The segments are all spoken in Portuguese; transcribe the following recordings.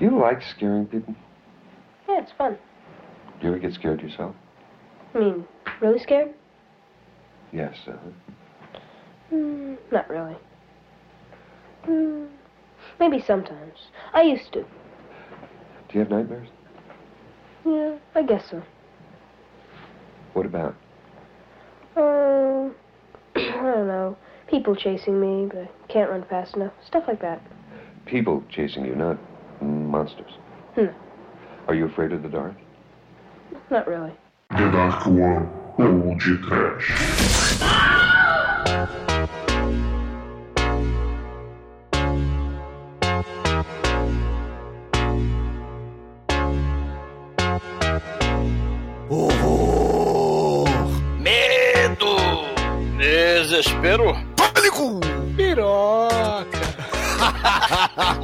Do you like scaring people? Yeah, it's fun. Do you ever get scared yourself? I mean, really scared? Yes. Uh, Mm, not really. Mm, maybe sometimes. I used to. do you have nightmares? Yeah, I guess so. What about? Uh, I don't know. People chasing me, but I can't run fast enough. Stuff like that. People chasing you, not monsters. No, Are you afraid of the dark? not really. The Dark One ou de Trash. Horror! Medo! Desespero!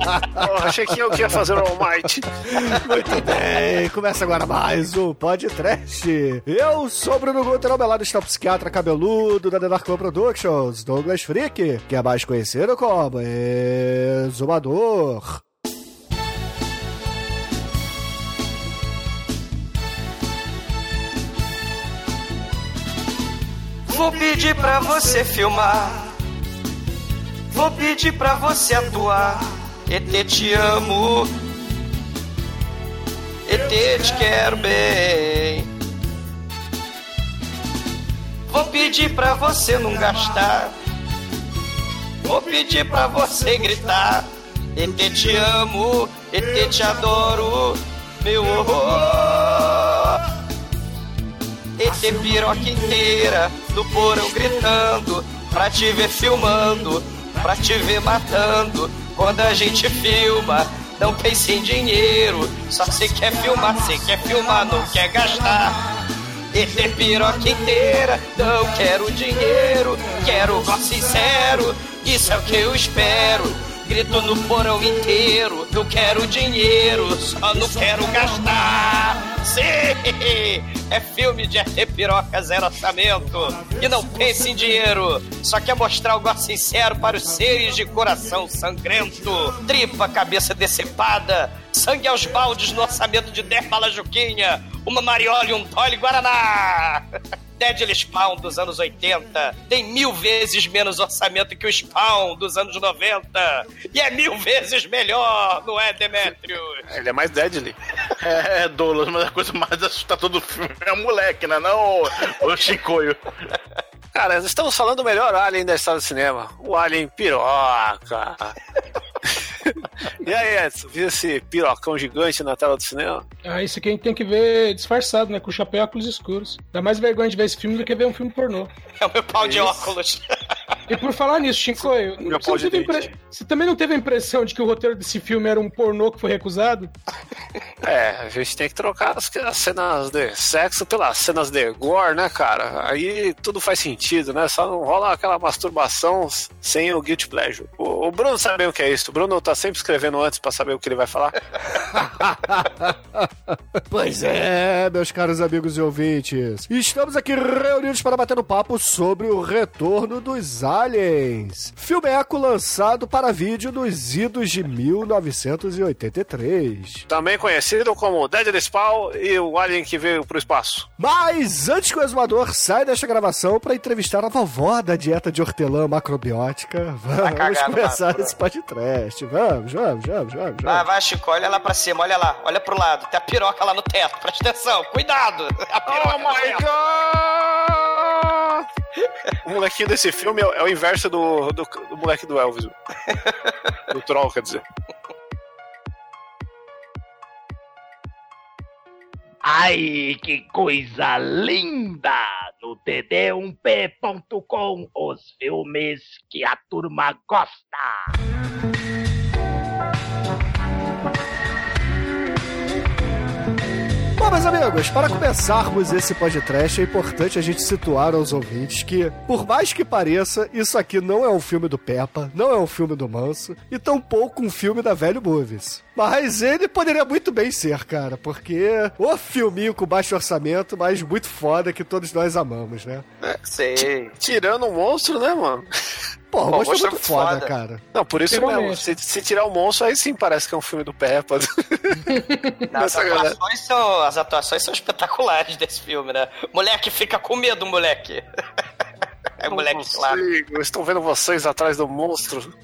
Oh, achei que eu que ia fazer o All Might. Muito bem, começa agora mais um podcast. Eu sou o Bruno Guter, ao meu lado está o psiquiatra cabeludo da The Dark One Productions, Douglas Freak, que é mais conhecido como Exumador. Vou pedir pra você filmar. Vou pedir pra você atuar. ET te amo. ET te quero bem. Vou pedir pra você não gastar. Vou pedir pra você gritar. ET te amo. ET te adoro. Meu horror. ET piroca inteira no porão gritando Pra te ver filmando, pra te ver matando Quando a gente filma, não pense em dinheiro. Só se quer filmar, se quer filmar, não quer gastar. ET piroca inteira, não quero dinheiro. Quero voz sincero, isso é o que eu espero Grito no porão inteiro, não quero dinheiro, só não quero gastar. Sim, é filme de ET Piroca Zero Orçamento. E não pense em dinheiro, só quer mostrar algo sincero para os seres de coração sangrento. Tripa, cabeça decepada, sangue aos baldes no orçamento de 10 balas Juquinha, uma mariola e um Dolly Guaraná. Deadly Spawn dos anos 80 tem mil vezes menos orçamento que o Spawn dos anos 90 e é mil vezes melhor, não é, Demetrius? Ele é mais deadly. É, Douglas, mas a coisa mais assustadora do filme é o moleque, né? Não o, o Chicoio. Cara, estamos falando do melhor Alien da história do cinema. O Alien Piroca. e aí, Edson, viu esse pirocão gigante na tela do cinema? Ah, isso aqui a gente tem que ver disfarçado, né? Com chapéu e óculos escuros. Dá mais vergonha de ver esse filme do que ver um filme pornô. É o meu pau de óculos. E por falar nisso, Shinkoio, Meu você, impre- você também não teve a impressão de que o roteiro desse filme era um pornô que foi recusado? É, a gente tem que trocar as, as cenas de sexo pelas cenas de gore, né, cara? Aí tudo faz sentido, né? Só não rola aquela masturbação sem o guilty pleasure. O, o Bruno sabe bem o que é isso. O Bruno tá sempre escrevendo antes pra saber o que ele vai falar. Pois é, meus caros amigos e ouvintes. Estamos aqui reunidos para bater um papo sobre o retorno dos aliens. Filmeco lançado para vídeo nos idos de 1983. Também conhecido como Deadly Spawn e o Alien que veio pro espaço. Mas antes que o exumador saia desta gravação para entrevistar a vovó da dieta de hortelã macrobiótica, vamos cagar no começar mato. esse podcast. Vamos, vamos, vamos, vamos. Vai, vamos. vai, Chico, olha lá pra cima, olha lá, olha pro lado. Tem a piroca lá no teto, presta atenção, cuidado! A piroca Oh my teto. god! O molequinho desse filme é, é o inverso do, do, do moleque do Elvis. do Troll, quer dizer. Ai, que coisa linda! No td1p.com, os filmes que a turma gosta. Bom, meus amigos, para começarmos esse podcast, é importante a gente situar aos ouvintes que, por mais que pareça, isso aqui não é um filme do Peppa, não é um filme do Manso, e tampouco um filme da Velho Movies. Mas ele poderia muito bem ser, cara, porque o filminho com baixo orçamento, mas muito foda que todos nós amamos, né? Sei. Tirando o monstro, né, mano? Pô, o Bom, monstro é muito é foda, foda. cara. Não, por isso mesmo. Se, se tirar o monstro, aí sim parece que é um filme do Peppa. Não, as, Essa galera. atuações são, as atuações são espetaculares desse filme, né? Moleque fica com medo, moleque. É moleque, claro. Consigo, Estou vendo vocês atrás do monstro.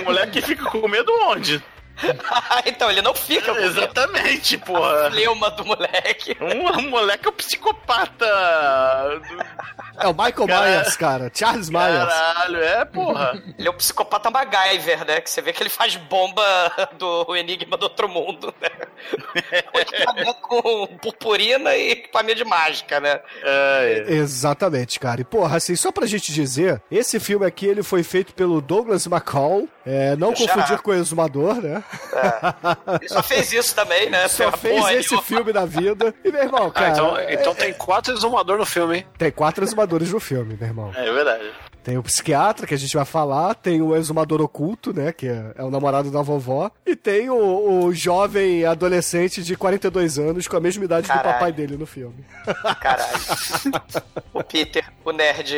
O moleque fica com medo onde? então, ele não fica medo. Exatamente, porra. Leuma do moleque. Um, um moleque é um psicopata. É o Michael Cara- Myers, cara. Charles Myers. Caralho, é, porra. Ele é um psicopata MacGyver, né? Que você vê que ele faz bomba do Enigma do Outro Mundo, né? Com purpurina e equipamento de mágica, né? É, Exatamente, cara. E porra, assim, só pra gente dizer, esse filme aqui ele foi feito pelo Douglas McCall, é, não confundir com o Exumador, né? Ele só fez isso também, né? Só Porra fez esse nenhuma. filme da vida. E, meu irmão, Ah, cara. então, é- então tem quatro exumador no filme, hein? Tem quatro exumadores no filme, meu irmão. é verdade. Tem o psiquiatra, que a gente vai falar, tem o exumador oculto, né, que é, é o namorado da vovó, e tem o, o jovem adolescente de 42 anos com a mesma idade do Caralho. papai dele no filme. Caralho. o Peter, o nerd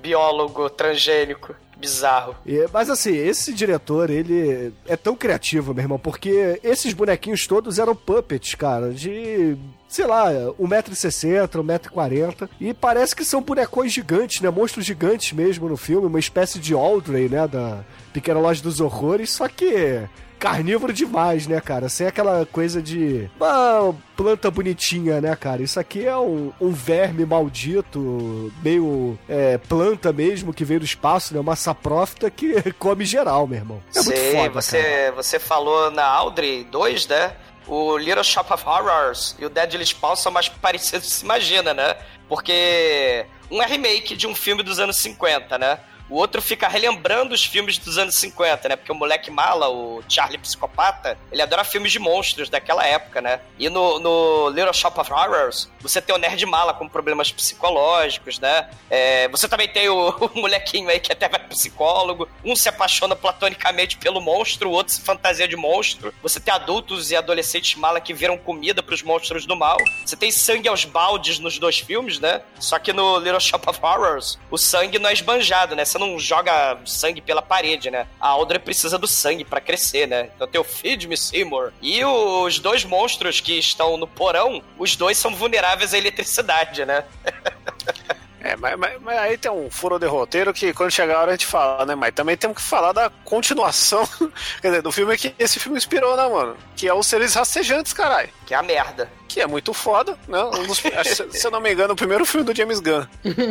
biólogo transgênico. Bizarro. E- mas assim, esse diretor, ele é tão criativo, meu irmão, porque esses bonequinhos todos eram puppets, cara, de, sei lá, 1,60m, 1,40m. E parece que são bonecões gigantes, né? Monstros gigantes mesmo no filme, uma espécie de Audrey, né? Da Pequena Loja dos Horrores, só que carnívoro demais, né, cara? Sem aquela coisa de uma planta bonitinha, né, cara? Isso aqui é um, um verme maldito, meio é, planta mesmo, que veio do espaço, né? Uma saprófita que come geral, meu irmão. É muito Sei, foda, você, cara. você falou na Audrey 2, né? O Little Shop of Horrors e o Deadly Spawn são mais parecidos que se imagina, né? Porque um é remake de um filme dos anos 50, né? O outro fica relembrando os filmes dos anos 50, né? Porque o moleque mala, o Charlie Psicopata, ele adora filmes de monstros daquela época, né? E no, no Little Shop of Horrors, você tem o nerd mala com problemas psicológicos, né? É, você também tem o, o molequinho aí que até vai psicólogo. Um se apaixona platonicamente pelo monstro, o outro se fantasia de monstro. Você tem adultos e adolescentes mala que viram comida pros monstros do mal. Você tem sangue aos baldes nos dois filmes, né? Só que no Little Shop of Horrors, o sangue não é esbanjado, né? Você não joga sangue pela parede, né? A Audrey precisa do sangue pra crescer, né? Então tem o Feed Me Seymour. E os dois monstros que estão no porão, os dois são vulneráveis à eletricidade, né? É, mas, mas- mas aí tem um furo de roteiro que quando chegar a hora a gente fala, né? Mas também temos que falar da continuação, quer dizer, do filme que esse filme inspirou, né, mano? Que é os seres rastejantes, caralho. Que é a merda. Que é muito foda, né? Um dos- se eu não me engano, o primeiro filme do James Gunn.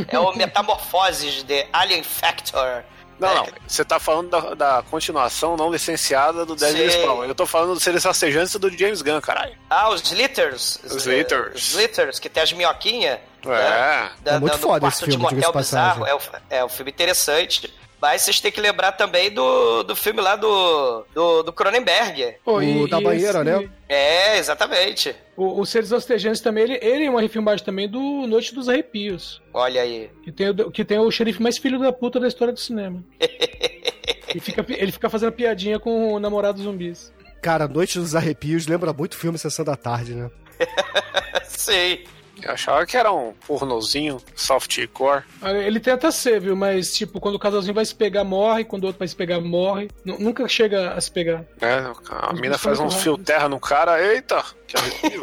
É o Metamorfoses de Alien Factor. Não, não. Você tá falando da, da continuação não licenciada do Deadly Sei. Spawn. Eu tô falando dos seres rastejantes do James Gunn, caralho. Ah, os Litters. Os Litters. Os Litters, que tem as minhoquinhas. É. É muito no foda esse filme, de motel bizarro. passagem. É, o- é um filme interessante. Mas vocês têm que lembrar também do, do filme lá do, do, do Cronenberg. Pô, O da banheira, né? É, exatamente. O, o Seres Rastejantes também, ele, ele é uma refilmagem também do Noite dos Arrepios. Olha aí. Que tem, o, que tem o xerife mais filho da puta da história do cinema. E fica, ele fica fazendo piadinha com o namorado zumbis. Cara, Noite dos Arrepios lembra muito filme Sessão da Tarde, né? Sei. Eu achava que era um pornozinho softcore. Ele tenta ser, viu? Mas, tipo, quando o casalzinho vai se pegar, morre. Quando o outro vai se pegar, morre. Nu- nunca chega a se pegar. né? A Os mina faz uns muito fio terra no cara. Eita! Que arrepio.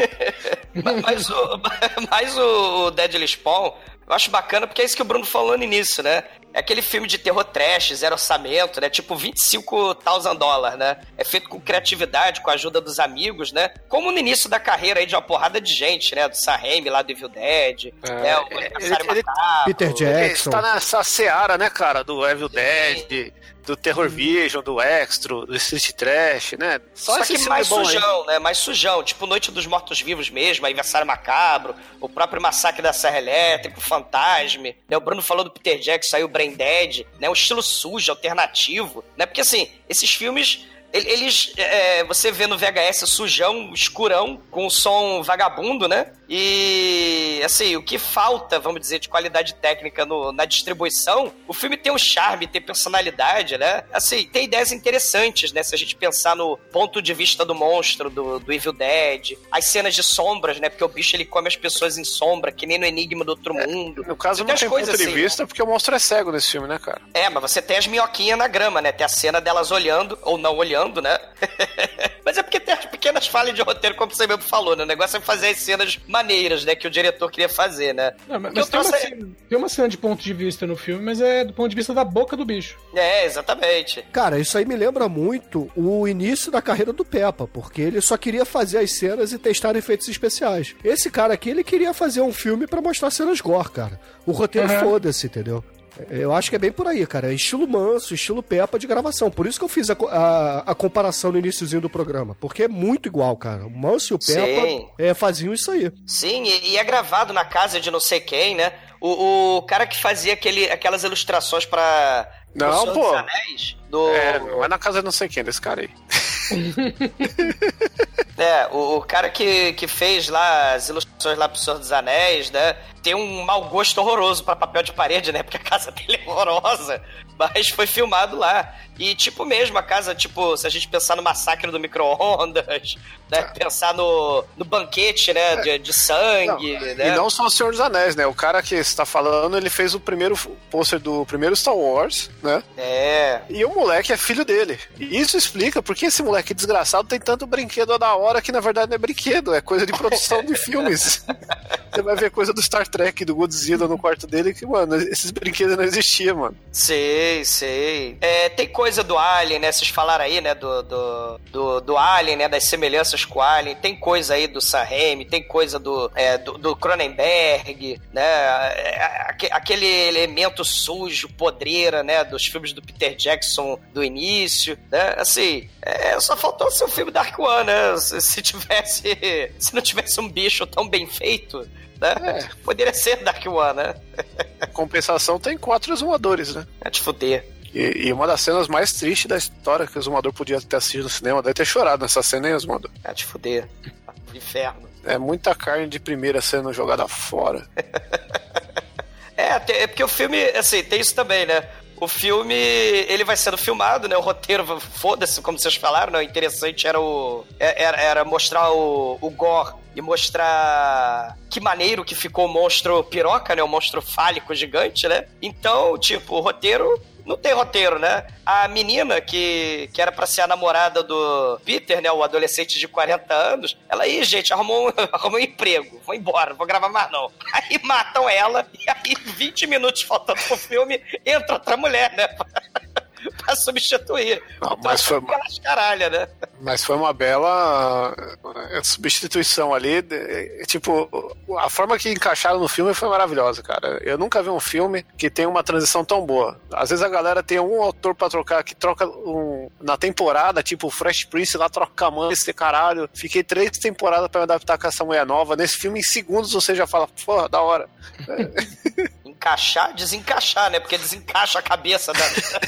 Ma- mas, o, mas o Deadly Spawn, eu acho bacana porque é isso que o Bruno falou no início, né? É aquele filme de terror trash, zero orçamento, né? Tipo 25 thousand dólares, né? É feito com criatividade, com a ajuda dos amigos, né? Como no início da carreira aí de uma porrada de gente, né? Do Sam Raimi lá do Evil Dead, É, né? O ele- ele- Macabro. Peter Ele Jackson. está nessa seara, né, cara? Do Evil Dead, do Terror Vision, do Extro, do Street Trash, né? Só, esse que mais bom aí. sujão, né? Mais sujão. Tipo Noite dos Mortos Vivos mesmo, Aniversário Macabro, o próprio Massacre da Serra Elétrica, o Fantasme. Né? O Bruno falou do Peter Jackson, saiu o Brain Dead, né? Um estilo sujo, alternativo, né? Porque assim, esses filmes... ele- Eles, é, você vê no VHS sujão, escurão, com som vagabundo, né? E, assim, o que falta, vamos dizer, de qualidade técnica no- na distribuição, o filme tem um charme, tem personalidade, né? Assim, tem ideias interessantes, né? Se a gente pensar no ponto de vista do monstro, do, do Evil Dead, as cenas de sombras, né? Porque o bicho ele come as pessoas em sombra, que nem no Enigma do Outro Mundo. No caso, não tem ponto de assim, vista, porque o monstro é cego nesse filme, né, cara? É, mas você tem as minhoquinhas na grama, né? Tem a cena delas olhando, ou não olhando, né? mas é porque tem as pequenas falhas de roteiro, como você mesmo falou, né? O negócio é fazer as cenas maneiras, né? Que o diretor queria fazer, né? Não, mas mas tem, uma é- cena, tem uma cena de ponto de vista no filme, mas é do ponto de vista da boca do bicho. É, exatamente. Cara, isso aí me lembra muito o início da carreira do Peppa, porque ele só queria fazer as cenas e testar efeitos especiais. Esse cara aqui, ele queria fazer um filme pra mostrar cenas gore, cara. O roteiro Uhum. foda-se, entendeu? Eu acho que é bem por aí, cara. É estilo manso, estilo Peppa de gravação. Por isso que eu fiz a, a- a comparação no iníciozinho do programa. Porque é muito igual, cara. O Manso e o Peppa Sim. é, faziam isso aí. Sim, e, e é gravado na casa de não sei quem, né? O, o cara que fazia aquele, aquelas ilustrações pra. pro Não, pô. dos Anéis, do... É, não é na casa de não sei quem desse cara aí. É, o, o cara que, que fez lá as ilustrações lá pro Senhor dos Anéis, né? Tem um mau gosto horroroso pra papel de parede, né? Porque a casa dele é horrorosa. Mas foi filmado lá. E, tipo, mesmo, a casa, tipo, se a gente pensar no massacre do micro-ondas, né? Pensar no, no banquete, né? De, de sangue, né? E não só o Senhor dos Anéis, né? O cara que você tá falando, ele fez o primeiro pôster do primeiro Star Wars, né? É. E o moleque é filho dele. E isso explica por que esse moleque desgraçado tem tanto brinquedo da hora que na verdade não é brinquedo, é coisa de produção de filmes. Você vai ver coisa do Star Trek, do Godzilla no quarto dele, que, mano, esses brinquedos não existiam, mano. Sei, sei. É, tem coisa do Alien, né? Vocês falaram aí, né? Do, do, do, do Alien, né? Das semelhanças com o Alien. Tem coisa aí do Sam tem coisa do, é, do, do Cronenberg, né? É, aque- Aquele elemento sujo, podreira, né? Dos filmes do Peter Jackson do início, né? Assim, é, só faltou ser o filme Dark One, né? Se, se tivesse... Se não tivesse um bicho tão bem feito... Né? Poderia ser Dark One, né? Compensação tem quatro exumadores, né? É te fuder. E, e uma das cenas mais tristes da história que o exumador podia ter assistido no cinema, deve ter chorado nessa cena, hein, exumador? É te fuder. Inferno. É muita carne de primeira sendo jogada fora. É, é porque o filme, assim, tem isso também, né? O filme, ele vai sendo filmado, né? O roteiro, foda-se, como vocês falaram, né? O interessante era o... é- Era, era mostrar o, o gore e mostrar que maneiro que ficou o monstro piroca, né? O monstro fálico gigante, né? Então, tipo, o roteiro... Não tem roteiro, né? A menina que, que era pra ser a namorada do Peter, né? O adolescente de 40 anos, ela aí, gente, arrumou um, arrumou um emprego. Vou embora, não vou gravar mais não. Aí matam ela, e aí 20 minutos faltando pro filme, entra outra mulher, né? pra substituir. Não, mas foi- Aquelas caralho, né? Mas foi uma bela eh, substituição ali. de- Tipo, a forma que encaixaram no filme foi maravilhosa, cara. Eu nunca vi um filme que tem uma transição tão boa. Às vezes a galera tem um autor pra trocar que troca um, na temporada, tipo o Fresh Prince lá troca a mão, esse caralho. Fiquei três temporadas pra me adaptar com essa mulher nova. Nesse filme, em segundos, você já fala, porra, da hora. Encaixar, desencaixar, né? Porque desencaixa a cabeça da,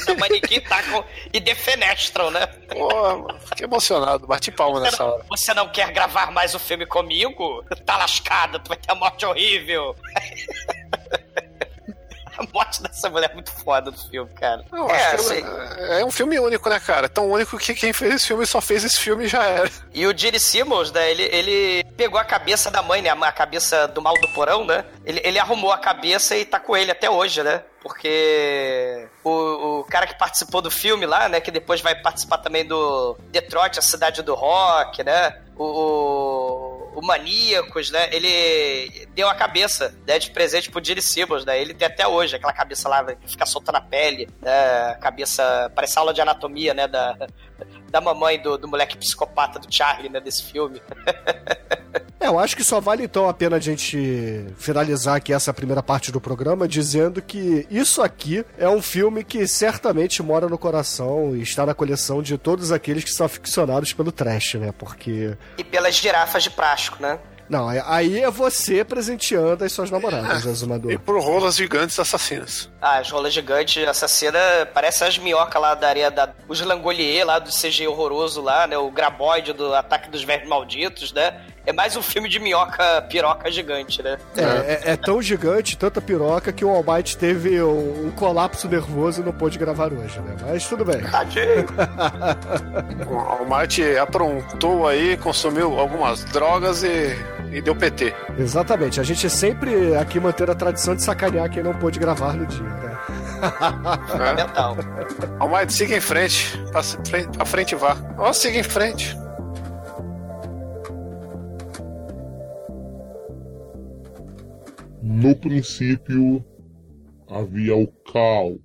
da manequim tá com, e defenestram, né? Mano, fiquei emocionado, bati palma nessa hora. Você não quer gravar mais o filme comigo? Tá lascado, tu vai ter a morte horrível. A morte dessa mulher é muito foda do filme, cara. Não, é, acho que assim, é, é um filme único, né, cara? Tão único que quem fez esse filme só fez esse filme e já era. E o Gene Simmons, né, ele, ele pegou a cabeça da mãe, né, a cabeça do mal do porão, né? Ele, ele arrumou a cabeça e tá com ele até hoje, né? Porque o, o cara que participou do filme lá, né, que depois vai participar também do Detroit, a cidade do rock, né? O, o, o Maníacos, né? Ele deu a cabeça né, de presente pro Gene Simmons, né? Ele tem até hoje aquela cabeça lá que fica solta na pele, né? Cabeça, parece aula de anatomia, né? Da, da mamãe do, do moleque psicopata do Charlie, né? Desse filme. É, eu acho que só vale então a pena a gente finalizar aqui essa primeira parte do programa dizendo que isso aqui é um filme que certamente mora no coração e está na coleção de todos aqueles que são aficionados pelo trash, né? Porque. E pelas girafas de plástico, né? Não, é- aí é você presenteando as suas namoradas, Azumador. E por rolas gigantes assassinas. Ah, as rolas gigantes assassina parece as minhocas lá da areia da. Os Langolier lá do CG horroroso lá, né? O Graboide do Ataque dos Vermes Malditos, né? É mais um filme de minhoca, piroca gigante, né? É, é, é tão gigante, tanta piroca, que o Almighty teve um, um colapso nervoso e não pôde gravar hoje, né? Mas tudo bem. Tadinho. O Almighty aprontou aí, consumiu algumas drogas e, e deu PT. Exatamente. A gente sempre aqui manter a tradição de sacanear quem não pôde gravar no dia, né? Fundamental. Almighty, siga em frente. Pra frente, pra frente vá. Ó, siga em frente. No princípio havia o caos.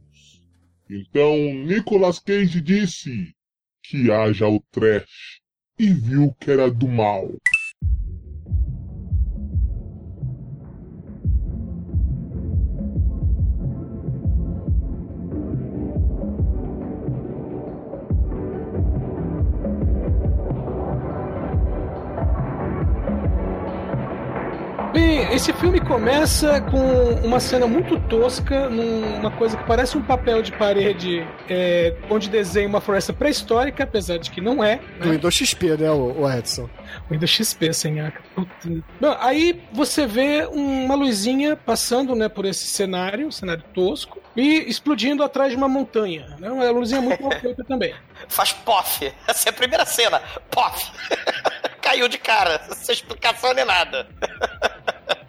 Então Nicolas Cage disse que haja o trash e viu que era do mal. Esse filme começa com uma cena muito tosca, numa coisa que parece um papel de parede é, onde desenha uma floresta pré-histórica, apesar de que não é. Do Windows XP, né, o, o Edson? Windows XP, senhaca. Puta. Bom, aí você vê uma luzinha passando né, por esse cenário, um cenário tosco, e explodindo atrás de uma montanha. Né? Uma luzinha muito mal feita também. Faz pof. Essa é a primeira cena. Pof. Caiu de cara, sem explicação nem nada.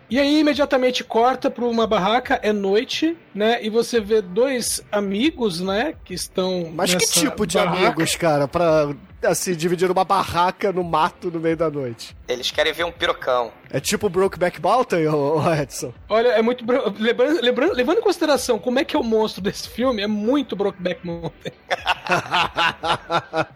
E aí imediatamente corta para uma barraca, é noite, né? E você vê dois amigos, né? Que estão. Mas que tipo de barraca. amigos, cara, pra assim, dividir uma barraca no mato no meio da noite? Eles querem ver um pirocão. É tipo Brokeback Mountain, ô, ô Edson? Olha, é muito. Lembrando, lembrando- levando em consideração como é que é o monstro desse filme, é muito Brokeback Mountain.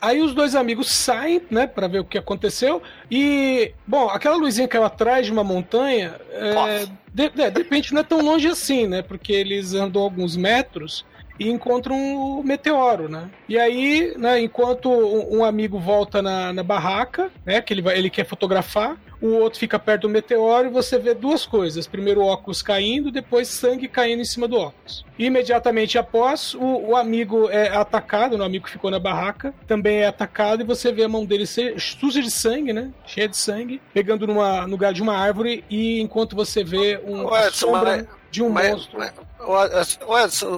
Aí os dois amigos saem, né, pra ver o que aconteceu. E, bom, aquela luzinha caiu atrás de uma montanha. É, de, de, de repente não é tão longe assim, né? Porque eles andam alguns metros e encontram o meteoro, né? E aí, né, enquanto um um amigo volta na, na barraca, né, que ele, vai, ele quer fotografar, o outro fica perto do meteoro e você vê duas coisas. Primeiro o óculos caindo, depois sangue caindo em cima do óculos. E imediatamente após, o, o amigo é atacado, né, o amigo que ficou na barraca, também é atacado e você vê a mão dele ser suja de sangue, né? Cheia de sangue, pegando numa, no galho de uma árvore e enquanto você vê um, a Edson, sombra mas- de um mas- monstro. mas-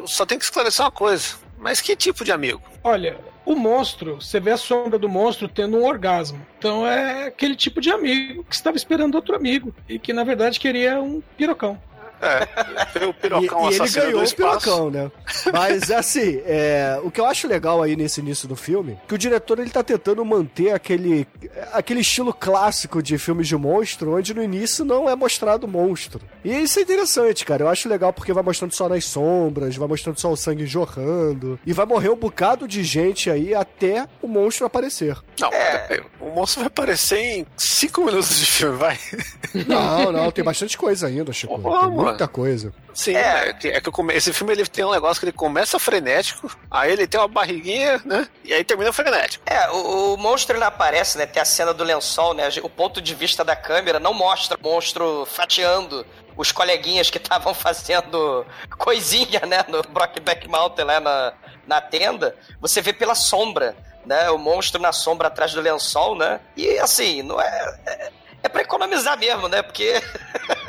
só tem que esclarecer uma coisa. Mas que tipo de amigo? Olha, o monstro, você vê a sombra do monstro tendo um orgasmo. Então é aquele tipo de amigo que estava esperando outro amigo e que na verdade queria um pirocão. É, o E, pirocão e ele assassino ganhou o pirocão, né? Mas assim, é, o que eu acho legal aí nesse início do filme, que o diretor ele tá tentando manter aquele, aquele estilo clássico de filmes de monstro, onde no início não é mostrado o monstro. E isso é interessante, cara. Eu acho legal porque vai mostrando só nas sombras, vai mostrando só o sangue jorrando. E vai morrer um bocado de gente aí até o monstro aparecer. Não, peraí, o monstro vai aparecer em 5 minutos de filme, vai. Não, não, tem bastante coisa ainda, Chico. Mano. Muita coisa. Sim, É. é, que, é come- esse filme ele tem um negócio que ele começa frenético, aí ele tem uma barriguinha, né? E aí termina frenético. É, o, o monstro ele aparece, né? Tem a cena do lençol, né? O ponto de vista da câmera não mostra o monstro fatiando os coleguinhas que estavam fazendo coisinha, né? No Brockback Mountain, lá na, na tenda. Você vê pela sombra, né? O monstro na sombra atrás do lençol, né? E assim, não é. É, é pra economizar mesmo, né? Porque.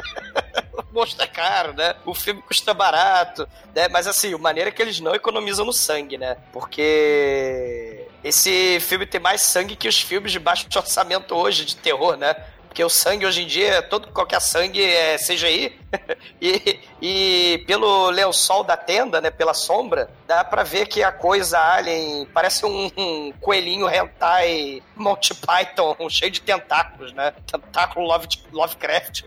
o monstro é caro, né? O filme custa barato, né? Mas assim, a maneira é que eles não economizam no sangue, né? Porque esse filme tem mais sangue que os filmes de baixo orçamento hoje de terror, né? Porque o sangue hoje em dia, todo qualquer sangue é CGI. e, e pelo lençol da tenda, né, pela sombra, dá pra ver que a coisa alien parece um, um coelhinho hentai Monty Python, cheio de tentáculos, né? Tentáculo Love, Lovecraft.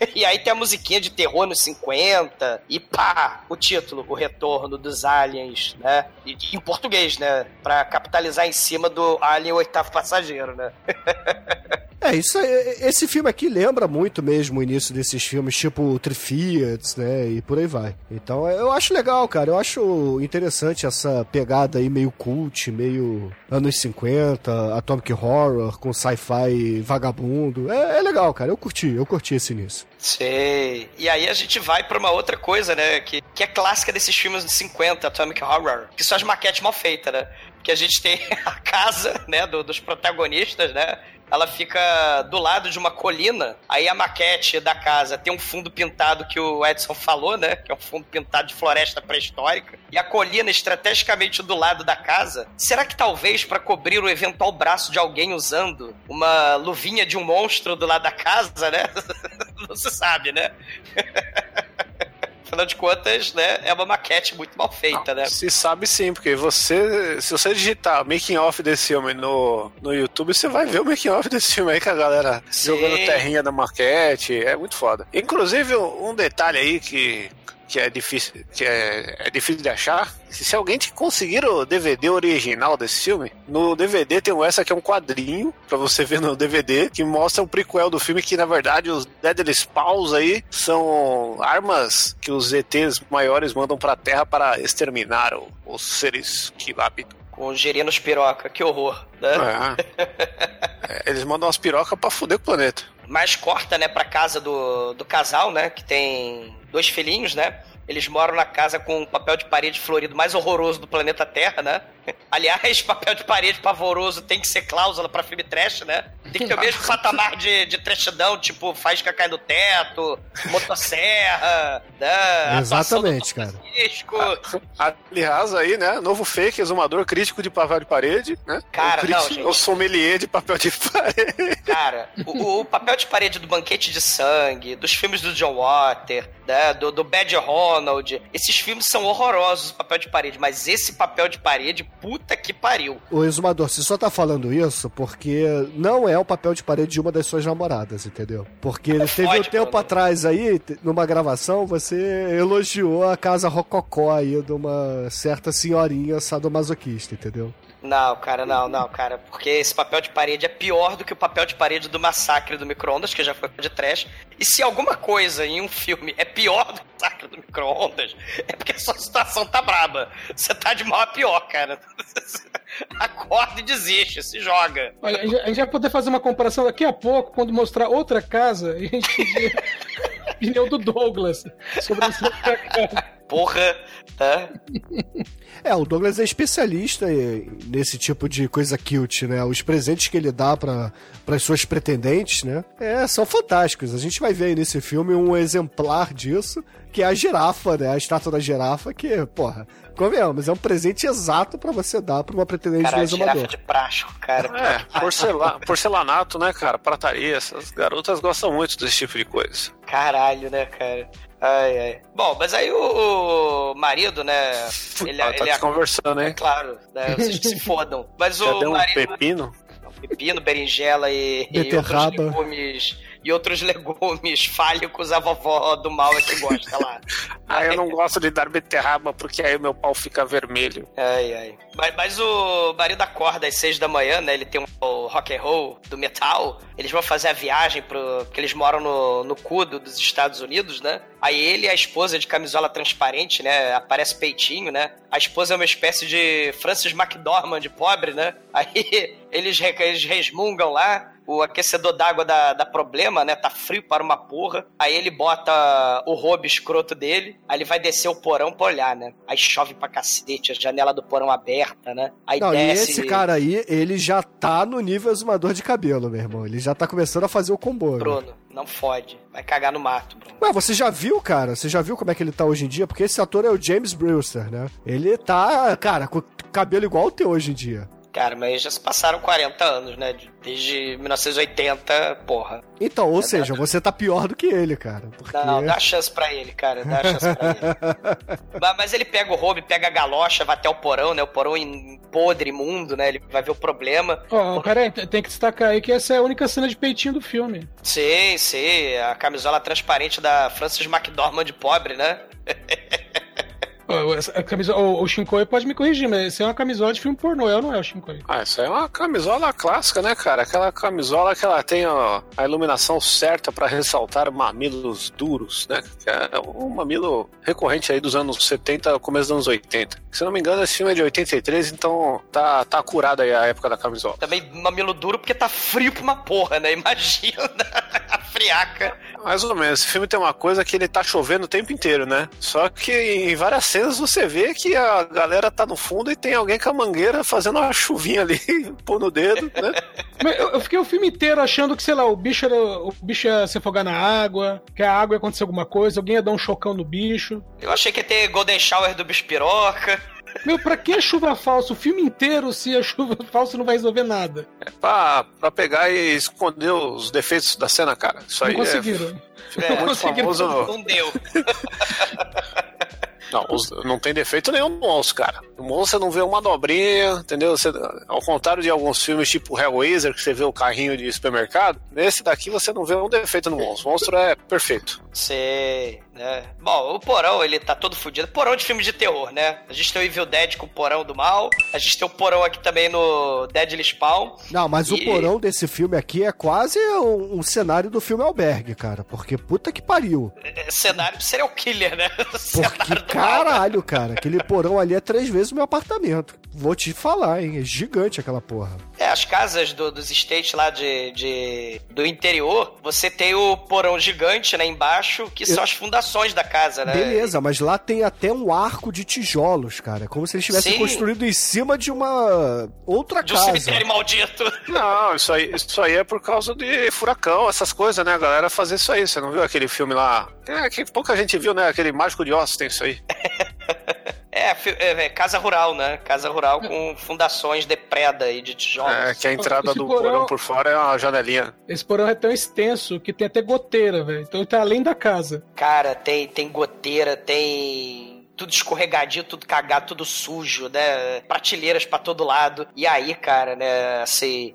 E aí tem a musiquinha de terror nos 50, e pá, o título, O Retorno dos Aliens, né? Em português, né? Pra capitalizar em cima do Alien Oitavo Passageiro, né? É, isso é- esse filme aqui lembra muito mesmo o início desses filmes, tipo Trifiats, né, e por aí vai. Então eu acho legal, cara, eu acho interessante essa pegada aí meio cult, meio anos 50, atomic horror, com sci-fi vagabundo. É, é legal, cara, eu curti, eu curti esse início. Sei. E aí a gente vai pra uma outra coisa, né? Que que é clássica desses filmes de 50, Atomic Horror, que são as maquetes mal feitas, né? Que a gente tem a casa, né, do- dos protagonistas, né? Ela fica do lado de uma colina, aí a maquete da casa tem um fundo pintado que o Edson falou, né? Que é um fundo pintado de floresta pré-histórica. E a colina estrategicamente do lado da casa. Será que talvez para cobrir o eventual braço de alguém usando uma luvinha de um monstro do lado da casa, né? Não se sabe, né? Afinal de contas, né, é uma maquete muito mal feita, né? Se sabe sim, porque você, se você digitar making off desse filme no, no YouTube, você vai ver o making off desse filme aí com a galera Sim. jogando terrinha na maquete, é muito foda. Inclusive, um detalhe aí que, que é difícil, que é, é difícil de achar, se, alguém te conseguir o DVD original desse filme, no DVD tem um essa que é um quadrinho pra você ver no DVD que mostra o prequel do filme que na verdade os Deadly Spawns aí são armas que os ETs maiores mandam pra Terra para exterminar os seres que lá habitam. Com gerinos piroca, que horror, né? É, eles mandam umas pirocas pra fuder o planeta. Mas corta, né, pra casa do, do casal, né, que tem dois filhinhos, né? Eles moram na casa com o papel de parede florido mais horroroso do planeta Terra, né? Aliás, papel de parede pavoroso tem que ser cláusula pra filme trash, né? Tem que ter o mesmo patamar de, de trashidão, tipo faísca cai no teto, motosserra, né? Exatamente, cara. Francisco. Aliás, aí, né? Novo fake, exumador crítico de papel de parede, né? Cara, o, crítico- não, gente. o sommelier de papel de parede. Cara, o, o papel de parede do Banquete de Sangue, dos filmes do John Water, né, do, do Bad Ronald, esses filmes são horrorosos, o papel de parede, mas esse papel de parede, puta que pariu. O exumador, você só tá falando isso porque não é o papel de parede de uma das suas namoradas, entendeu? Porque ele teve um fode, tempo Bruno. atrás aí, numa gravação, você elogiou a casa rococó aí de uma certa senhorinha sadomasoquista, entendeu? Não, cara, não, não, cara, porque esse papel de parede é pior do que o papel de parede do Massacre do Micro-ondas, que já foi de trash. E se alguma coisa em um filme é pior do que o Massacre do Micro-ondas, é porque a sua situação tá braba. Você tá de mal a pior, cara. Acorda e desiste, se joga. Olha, a gente, vai poder fazer uma comparação daqui a pouco, quando mostrar outra casa, e a gente pedir opinião do Douglas sobre essa outra casa. Porra, tá? É, o Douglas é especialista nesse tipo de coisa cute, né? Os presentes que ele dá para as suas pretendentes, né? É, são fantásticos. A gente vai ver aí nesse filme um exemplar disso, que é a girafa, né? A estátua da girafa, que, porra, convenhamos, é um presente exato para você dar pra uma pretendente Cara, do a exumador. girafa de prático, cara. É, porcela- porcelanato, né, cara? Prataria. Essas garotas gostam muito desse tipo de coisa. Caralho, né, cara? Ai, ai. Bom, mas aí o, o marido, né? Ele, Ela tá ele é hein? claro, né? Vocês se fodam. Mas Já o deu um marido. pepino? Pepino, berinjela e, e outros legumes. E outros legumes fálicos a vovó do mal é que gosta lá. Ah, eu não gosto de dar beterraba porque aí o meu pau fica vermelho. Ai, ai. Mas, mas o marido acorda às seis da manhã, né? Ele tem um o rock and roll do metal. Eles vão fazer a viagem pro. Porque eles moram no, no Cudo dos Estados Unidos, né? Aí ele e a esposa de camisola transparente, né? Aparece peitinho, né? A esposa é uma espécie de Francis McDormand de pobre, né? Aí eles, eles resmungam lá. O aquecedor d'água dá, dá problema, né? Tá frio para uma porra. Aí ele bota o roubo escroto dele. Aí ele vai descer o porão pra olhar, né? Aí chove pra cacete, a janela do porão aberta, né? Aí Não, desce. e esse cara aí, ele já tá no nível exumador de cabelo, meu irmão. Ele já tá começando a fazer o combo. né? Bruno, não fode. Vai cagar no mato, Bruno. Ué, você já viu, cara? Você já viu como é que ele tá hoje em dia? Porque esse ator é o James Brewster, né? Ele tá, cara, com cabelo igual o teu hoje em dia. Cara, mas já se passaram 40 anos, né? De- Desde 1980, porra. Então, ou seja, você tá pior do que ele, cara. Porque... Não, não, dá chance pra ele, cara. Dá chance pra ele. Mas, mas ele pega o roubo, pega a galocha, vai até o porão, né? O porão em podre, imundo, né? Ele vai ver o problema. Ó, peraí, tem tem que destacar aí que essa é a única cena de peitinho do filme. Sim, sim. A camisola transparente da Francis McDormand de pobre, né? A camisola- o, o Shinkoi pode me corrigir, mas esse é uma camisola de filme pornô, eu não é o Shinkoi. Ah, isso aí é uma camisola clássica, né, cara? Aquela camisola que ela tem ó, a iluminação certa pra ressaltar mamilos duros, né? Que é um mamilo recorrente aí dos anos 70, começo dos anos 80. Se eu não me engano, esse filme é de 83, então tá, tá curada aí a época da camisola. Também mamilo duro porque tá frio pra uma porra, né? Imagina a friaca. Mais ou menos. Esse filme tem uma coisa que ele tá chovendo o tempo inteiro, né? Só que em várias cenas você vê que a galera tá no fundo e tem alguém com a mangueira fazendo uma chuvinha ali, pôr no dedo, né? Eu, eu fiquei o filme inteiro achando que, sei lá, o bicho, era, o bicho ia se afogar na água, que a água ia acontecer alguma coisa, alguém ia dar um chocão no bicho. Eu achei que ia ter Golden Shower do bicho piroca. Meu, pra que chuva falsa? O filme inteiro, se a chuva falsa não vai resolver nada. É pra, pra pegar e esconder os defeitos da cena, cara. Isso aí não conseguiram. é, ficou muito conseguiram. famoso. Não deu. Não, os- não tem defeito nenhum no monstro, cara. No monstro você não vê uma dobrinha, entendeu? Você- ao contrário de alguns filmes tipo Hellraiser, que você vê o carrinho de supermercado, nesse daqui você não vê um defeito no monstro. O monstro é perfeito. Sei, né? Bom, o porão, ele tá todo fudido. Porão de filme de terror, né? A gente tem o Evil Dead com o porão do mal. A gente tem o porão aqui também no Deadly Spawn. Não, mas o E- porão desse filme aqui é quase um, um cenário do filme Albergue, cara. Porque puta que pariu. É, Cenário de serial killer, né? Porque do mal. caralho, cara. Aquele porão ali é três vezes o meu apartamento. Vou te falar, hein? É gigante aquela porra. É, as casas do- dos estates lá de, de- do interior, você tem o porão gigante, né, embaixo, que são as fundações da casa, né? Beleza, mas lá tem até um arco de tijolos, cara. Como se eles tivessem Sim. construído em cima de uma outra De um casa. cemitério maldito. Não, isso aí, isso aí é por causa de furacão, essas coisas, né? A galera fazer isso aí. Você não viu aquele filme lá? É, que pouca gente viu, né? Aquele Mágico de Ossos tem isso aí. É, é, é, casa rural, né? Casa rural com fundações de preda e de tijolos. É, que a entrada Esse do porão- porão por fora é uma janelinha. Esse porão é tão extenso que tem até goteira, velho. Então ele tá além da casa. Cara, tem, tem goteira, tem tudo escorregadio, tudo cagado, tudo sujo, né? Prateleiras pra todo lado. E aí, cara, né, assim,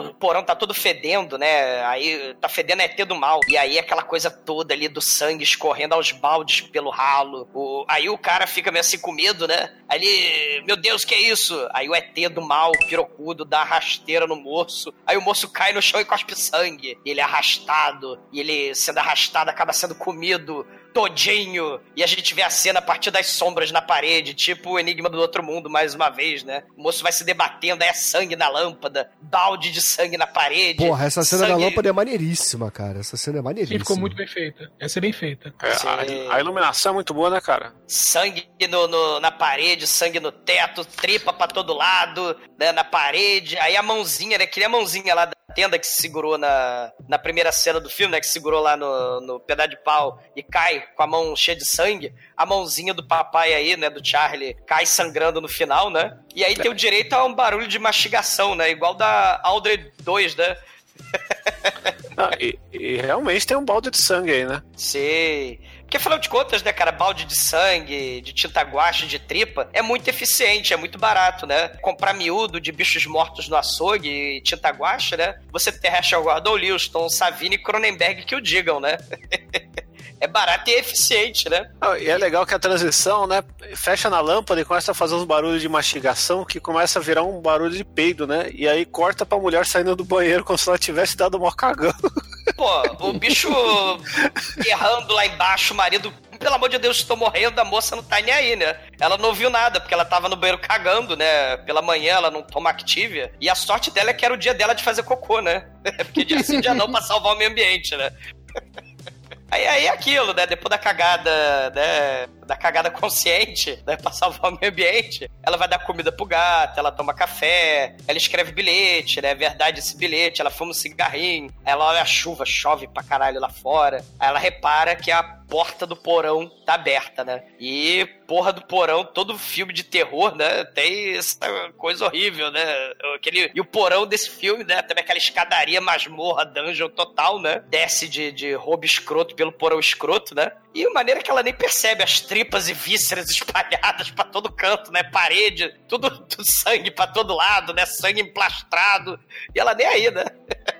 o porão tá todo fedendo, né? Aí tá fedendo ET do mal. E aí aquela coisa toda ali do sangue escorrendo aos baldes pelo ralo. O- aí o cara fica meio assim com medo, né? Aí ele, meu Deus, que é isso? Aí o ET do mal, pirocudo, dá rasteira no moço. Aí o moço cai no chão e cospe sangue. E ele é arrastado. E ele, sendo arrastado, acaba sendo comido todinho. E a gente vê a cena a partir das sombras na parede, tipo o Enigma do Outro Mundo, mais uma vez, né? O moço vai se debatendo, aí é sangue na lâmpada, balde de sangue na parede. Porra, essa cena da sangue- lâmpada é maneiríssima, cara. Essa cena é E maneiríssima. ficou muito bem feita. Essa é bem feita. É, Sim. a, a iluminação é muito boa, né, cara? Sangue no, no- na parede, sangue no teto, tripa pra todo lado, né, na parede. Aí a mãozinha, né? Que nem a mãozinha lá da tenda que se segurou na, na primeira cena do filme, né? Que segurou lá no, no pedaço de pau e cai com a mão cheia de sangue. A mãozinha do papai aí, né? Do Charlie, cai sangrando no final, né? E aí tem o direito a um barulho de mastigação, né? Igual da Audrey 2, né? Ah, e, e realmente tem um balde de sangue aí, né? Sei. Porque afinal de contas, né, cara, balde de sangue, de tinta guache, de tripa, é muito eficiente, é muito barato, né? Comprar miúdo de bichos mortos no açougue e tinta guache, né? Você tem Herschel Gordon, Livingston, Savini e Cronenberg que o digam, né? é barato e eficiente, né? Ah, e é legal que a transição, né? Fecha na lâmpada e começa a fazer uns barulhos de mastigação que começa a virar um barulho de peido, né? E aí corta pra mulher saindo do banheiro como se ela tivesse dado mó cagão. Pô, o bicho errando lá embaixo, o marido. Pelo amor de Deus, estou morrendo, a moça não tá nem aí, né? Ela não ouviu nada, porque ela tava no banheiro cagando, né? Pela manhã ela não toma Activia. E a sorte dela é que era o dia dela de fazer cocô, né? Porque dia sim, dia não, pra salvar o meio ambiente, né? Aí, aí é aquilo, né? Depois da cagada, né? Da cagada consciente, né? Pra salvar o meio ambiente, ela vai dar comida pro gato, ela toma café, ela escreve bilhete, né? É verdade esse bilhete, ela fuma um cigarrinho, ela olha a chuva, chove pra caralho lá fora. Aí ela repara que a porta do porão tá aberta, né? E porra do porão, todo filme de terror, né? Tem essa coisa horrível, né? Aquele, e o porão desse filme, né? Também aquela escadaria, masmorra, dungeon total, né? Desce de, de roubo escroto pelo porão escroto, né? E a maneira que ela nem percebe as tripas e vísceras espalhadas pra todo canto, né? Parede, tudo, tudo sangue pra todo lado, né? Sangue emplastrado. E ela nem aí, né?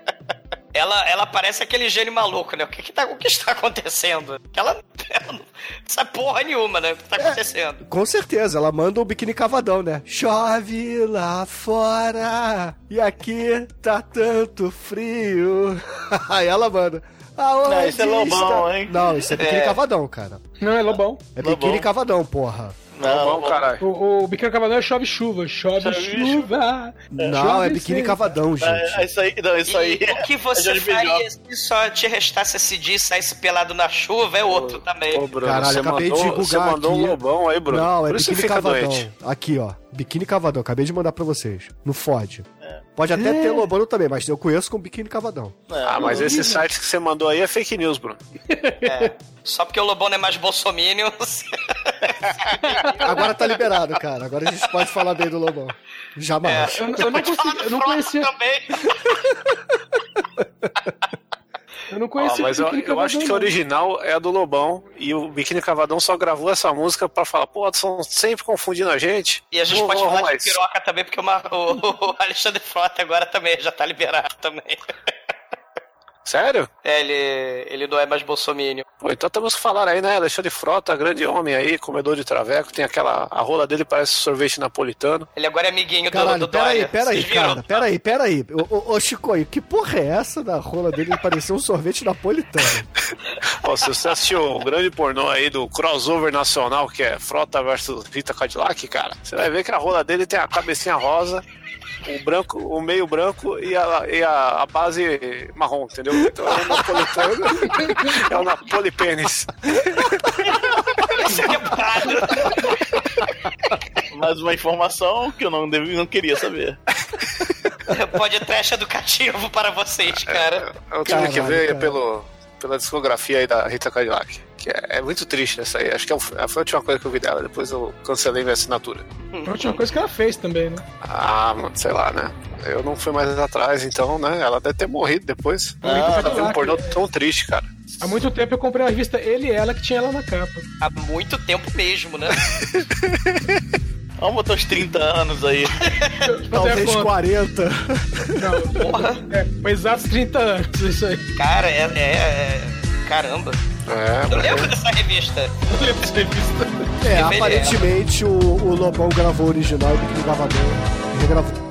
Ela, ela parece aquele gênio maluco, né? O que, que tá, o que está acontecendo? Ela, ela não sabe porra nenhuma, né? O que tá acontecendo? Com certeza, ela manda o biquíni cavadão, né? Chove lá fora e aqui tá tanto frio. Aí ela manda. Aonde Não, isso é lobão, está- hein? Não, isso é biquíni É. cavadão, cara. Não, é Lobão. É biquíni Lobão. cavadão, porra. Não, Bom, caralho. O, o Biquíni Cavadão é chove chuva. Chove, Chove chuva. Não, Chove é biquíni cavadão, É, gente. é isso aí, não, isso aí. E o que é você Jorge faria se só te restasse esse dia e saísse pelado na chuva é outro também. Ô, Bruno, Caralho, você acabei mandou, de você googar mandou aqui. um lobão aí, Bruno. Não, é Por isso biquíni você cavadão. doente. Aqui, ó. Biquíni cavadão. Acabei de mandar pra vocês. No Ford. Pode até ter lobano também, mas eu conheço com biquíni cavadão. Ah, mas esse site que você mandou aí é fake news, Bruno. É. Só porque o Lobão não é mais bolsominion. Agora tá liberado, cara. Agora a gente pode falar bem do lobão. Jamais. Eu, eu não consegui, eu não conhecia, também. eu não Ó, conhecia mas o eu, eu acho que não. original é a do Lobão e o Biquíni Cavadão só gravou essa música pra falar, pô, estão sempre confundindo a gente. E a gente Vou- pode falar arrumar de piroca também, porque uma- o, o Alexandre Frota agora também já tá liberado também. Sério? É, ele, ele não é mais bolsominion. Pô, então temos que falar aí, né? Alexandre Frota, grande homem aí, comedor de traveco, tem aquela. A rola dele parece sorvete napolitano. Ele agora é amiguinho do, Caralho, do peraí, Dória. peraí, cara. Peraí, peraí. Ô, ô, ô, Chico, que porra é essa da rola dele? Ele parecia um sorvete napolitano. Ó, se você assistiu o grande pornô aí do crossover nacional, que é Frota versus Rita Cadillac, cara, você vai ver que a rola dele tem a cabecinha rosa, o branco, o meio branco e a, e a, a base marrom, entendeu? Então é o napolitano, é o napolipênis. É. Mais uma informação que eu não, devi, não queria saber. Pode trash educativo para vocês, cara. Eu tive que Caralho, ver cara. pelo, pela discografia aí da Rita Cadillac. Que é, é muito triste essa aí. Acho que é o- foi a última coisa que eu vi dela. Depois eu cancelei minha assinatura. A última coisa que ela fez também, né? Ah, mano, sei lá, né? Eu não fui mais atrás, então, né? Ela deve ter morrido depois. A Rita Ela um pornô tão triste, cara. Há muito tempo eu comprei a revista Ele e Ela que tinha ela na capa. Há muito tempo mesmo, né? Vamos botar uns 30 anos aí. Talvez conta. 40. Não, Porra. é, foi exatos 30 anos, isso aí. Cara, é. é- é- Caramba. É, Eu lembro dessa revista. Eu lembro dessa revista. É, aparentemente o, o Lobão gravou o original e o Biquíni Cavadão regravou.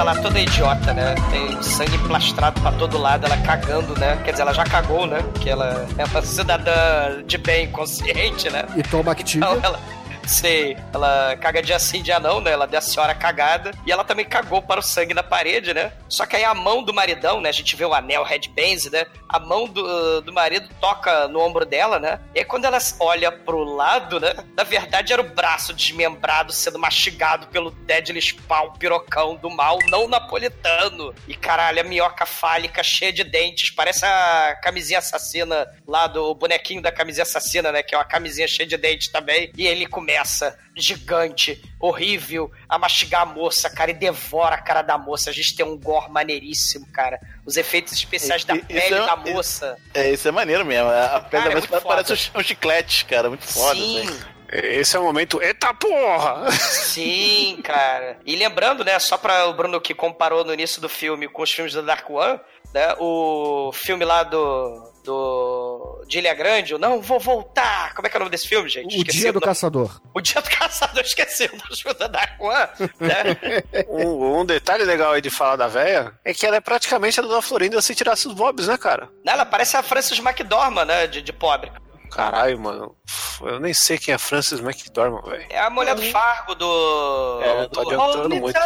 Tá lá toda idiota, né? Tem sangue plastrado pra todo lado, ela cagando, né? Quer dizer, ela já cagou, né? Porque ela é uma cidadã de bem consciente, né? E toma Activia. Então ela. Sei, ela caga dia sim, dia não, né? Ela deu a senhora cagada. E ela também cagou para o sangue na parede, né? Só que aí a mão do maridão, né? A gente vê o anel headbands, né? A mão do, do marido toca no ombro dela, né? E aí quando ela olha pro lado, né? Na verdade era o braço desmembrado sendo mastigado pelo Deadly Spawn, pirocão do mal, não napolitano. E caralho, a minhoca fálica cheia de dentes. Parece a camisinha assassina lá do bonequinho da camisinha assassina, né? Que é uma camisinha cheia de dentes também. E ele começa, gigante, horrível, a mastigar a moça, cara, e devora a cara da moça. A gente tem um gore maneiríssimo, cara. Os efeitos especiais E- da pele é- da moça. É, isso é maneiro mesmo. A pele Cara, é da muito moça parece foda. um, um chiclete, cara. Muito foda. Sim. assim. Esse é o momento. Eita porra! Sim, cara. E lembrando, né, só pra o Bruno que comparou no início do filme com os filmes do Dark One, né, o filme lá do do de Ilha Grande, o Não Vou Voltar. Como é que é o nome desse filme, gente? O Dia do. Caçador. O Dia do Caçador, esqueci o nome do Dark One, né? Um, um detalhe legal aí de falar da véia é que ela é praticamente a Dona Florinda se tirasse os bobs, né, cara? Não, ela parece a Frances McDormand, né, de, de pobre. Caralho, mano. Eu nem sei quem é Francis McDormand, velho. É a mulher do Fargo, do... É, do tá adiantando Hold Me muito.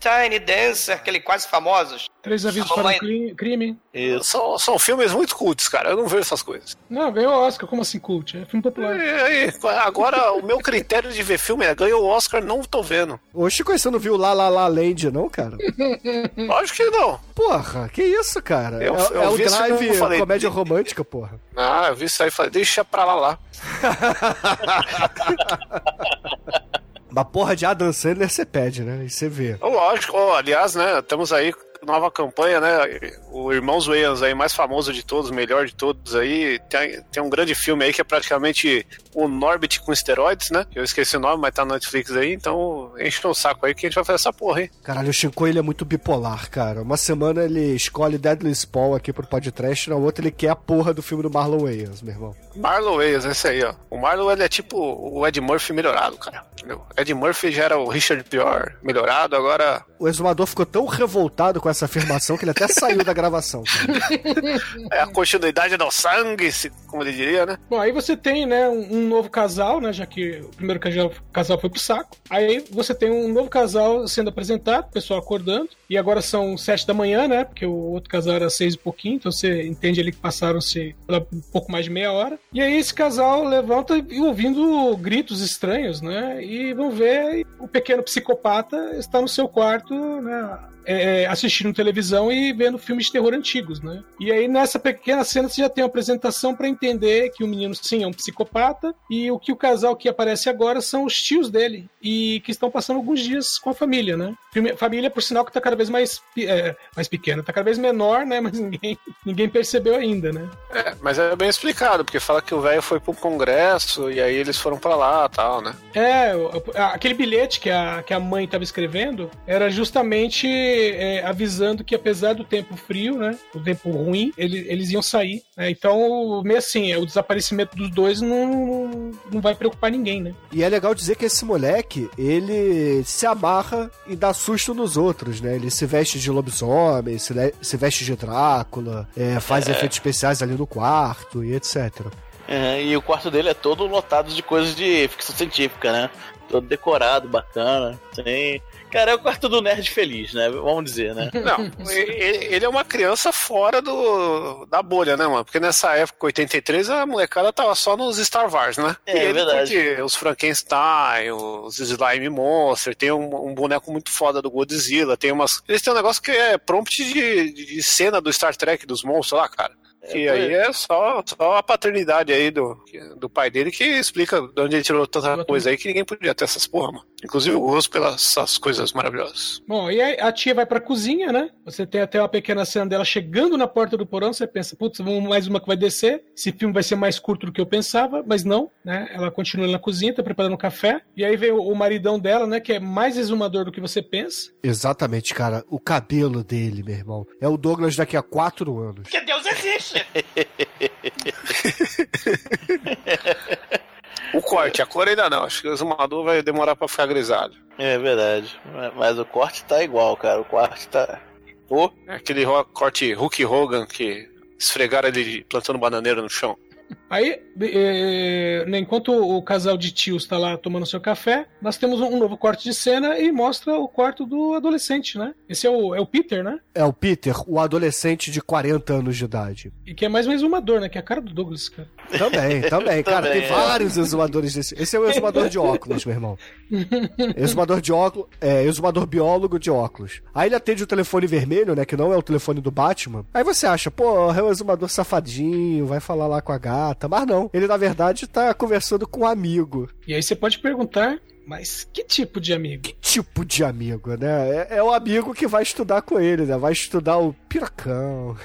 Tiny Dancer, aquele quase famosos. Três avisos para o cri- crime. São, são filmes muito cultos, cara. Eu não vejo essas coisas. Não, ganhou Oscar. Como assim, cult? É filme popular. E aí, agora o meu critério de ver filme é ganhou o Oscar, não tô vendo. Ô, Chico, você não viu La La La Land, não, cara? Lógico que não. Porra, que isso, cara? Eu- é eu é o Drive eu falei, comédia romântica, porra. Ah, eu vi isso aí e falei, deixa pra lá lá. Uma porra de Adam Sandler você pede, né? E você vê. Lógico, ó, aliás, né, estamos aí nova campanha, né? O Irmãos Wayans aí, mais famoso de todos, melhor de todos aí. Tem, tem um grande filme aí que é praticamente o Norbit com esteroides, né? Eu esqueci o nome, mas tá na Netflix aí, então enche o saco aí que a gente vai fazer essa porra, hein? Caralho, o Shinko ele é muito bipolar, cara. Uma semana ele escolhe Deadly Spawn aqui pro podcast, na outra ele quer a porra do filme do Marlon Wayans, meu irmão. Marlon Wayans, esse aí, ó. O Marlon, ele é tipo o Ed Murphy melhorado, cara. Entendeu? Ed Murphy já era o Richard Pior melhorado, agora... O exumador ficou tão revoltado com essa afirmação que ele até saiu da gravação, cara. É a continuidade do sangue, como ele diria, né? Bom, aí você tem, né, um, novo casal, né, já que o primeiro casal, casal foi pro saco. Aí você tem um novo casal sendo apresentado, o pessoal acordando. E agora são sete da manhã, né, porque o outro casal era seis e pouquinho, então você entende ali que passaram-se um pouco mais de meia hora. E aí esse casal levanta e ouvindo gritos estranhos, né, e vão ver o pequeno psicopata está no seu quarto, né, é, assistindo televisão e vendo filmes de terror antigos, né? E aí nessa pequena cena você já tem uma apresentação para entender que o menino sim é um psicopata e o que o casal que aparece agora são os tios dele e que estão passando alguns dias com a família, né? Família, por sinal, que tá cada vez mais, é, mais pequena, tá cada vez menor, né? Mas ninguém, ninguém percebeu ainda, né? É, mas é bem explicado, porque fala que o velho foi pro congresso e aí eles foram pra lá e tal, né? É, aquele bilhete que a, que a mãe estava escrevendo era justamente é, avisando que apesar do tempo frio, né, o tempo ruim, ele- eles iam sair. né? Então, meio assim, o desaparecimento dos dois não, não vai preocupar ninguém, né? E é legal dizer que esse moleque, ele se amarra e dá susto nos outros, né? Ele se veste de lobisomem, se, le- se veste de Drácula, é, faz efeitos especiais ali no quarto e etc. É, e o quarto dele é todo lotado de coisas de ficção científica, né? Todo decorado, bacana. Tem... Cara, é o quarto do nerd feliz, né? Vamos dizer, né? Não, ele, é uma criança fora do, da bolha, né, mano? Porque nessa época, 83, a molecada tava só nos Star Wars, né? É, e ele verdade. os Frankenstein, os Slime Monster, tem um, um boneco muito foda do Godzilla, tem umas... Eles têm um negócio que é prompt de, de cena do Star Trek, dos monstros lá, cara. E É, aí é só, só a paternidade aí do, do pai dele que explica de onde ele tirou tanta coisa aí que ninguém podia ter essas porra, mano. Inclusive o gosto pelas coisas maravilhosas. Bom, e aí a tia vai pra cozinha, né? Você tem até uma pequena cena dela chegando na porta do porão, você pensa, putz, vamos mais uma que vai descer. Esse filme vai ser mais curto do que eu pensava, mas não, né? Ela continua na cozinha, tá preparando um café. E aí vem o, o maridão dela, né? Que é mais exumador do que você pensa. Exatamente, cara. O cabelo dele, meu irmão. É o Douglas daqui a quatro anos. Que Deus existe! O corte, a cor ainda não. Acho que o exumador vai demorar pra ficar grisalho. É verdade. Mas o corte tá igual, cara. O corte tá. Pô, É aquele corte Hulk Hogan que esfregaram ele plantando bananeira no chão. Aí, eh, né, enquanto o casal de tios tá lá tomando seu café, nós temos um novo corte de cena e mostra o quarto do adolescente, né? Esse é o, é o Peter, né? É o Peter, o adolescente de 40 anos de idade. E que é mais um exumador, né? Que é a cara do Douglas, cara. Também, também, cara. Também, tem é. vários exumadores desse. Esse é o exumador de óculos, meu irmão. Exumador de óculos. É, exumador biólogo de óculos. Aí ele atende o telefone vermelho, né? Que não é o telefone do Batman. Aí você acha, pô, é um exumador safadinho, vai falar lá com a gata. Mas não. Ele, na verdade, tá conversando com um amigo. E aí você pode perguntar, mas que tipo de amigo? Tipo de amigo, né? É, é o amigo que vai estudar com ele, né? Vai estudar o piracão.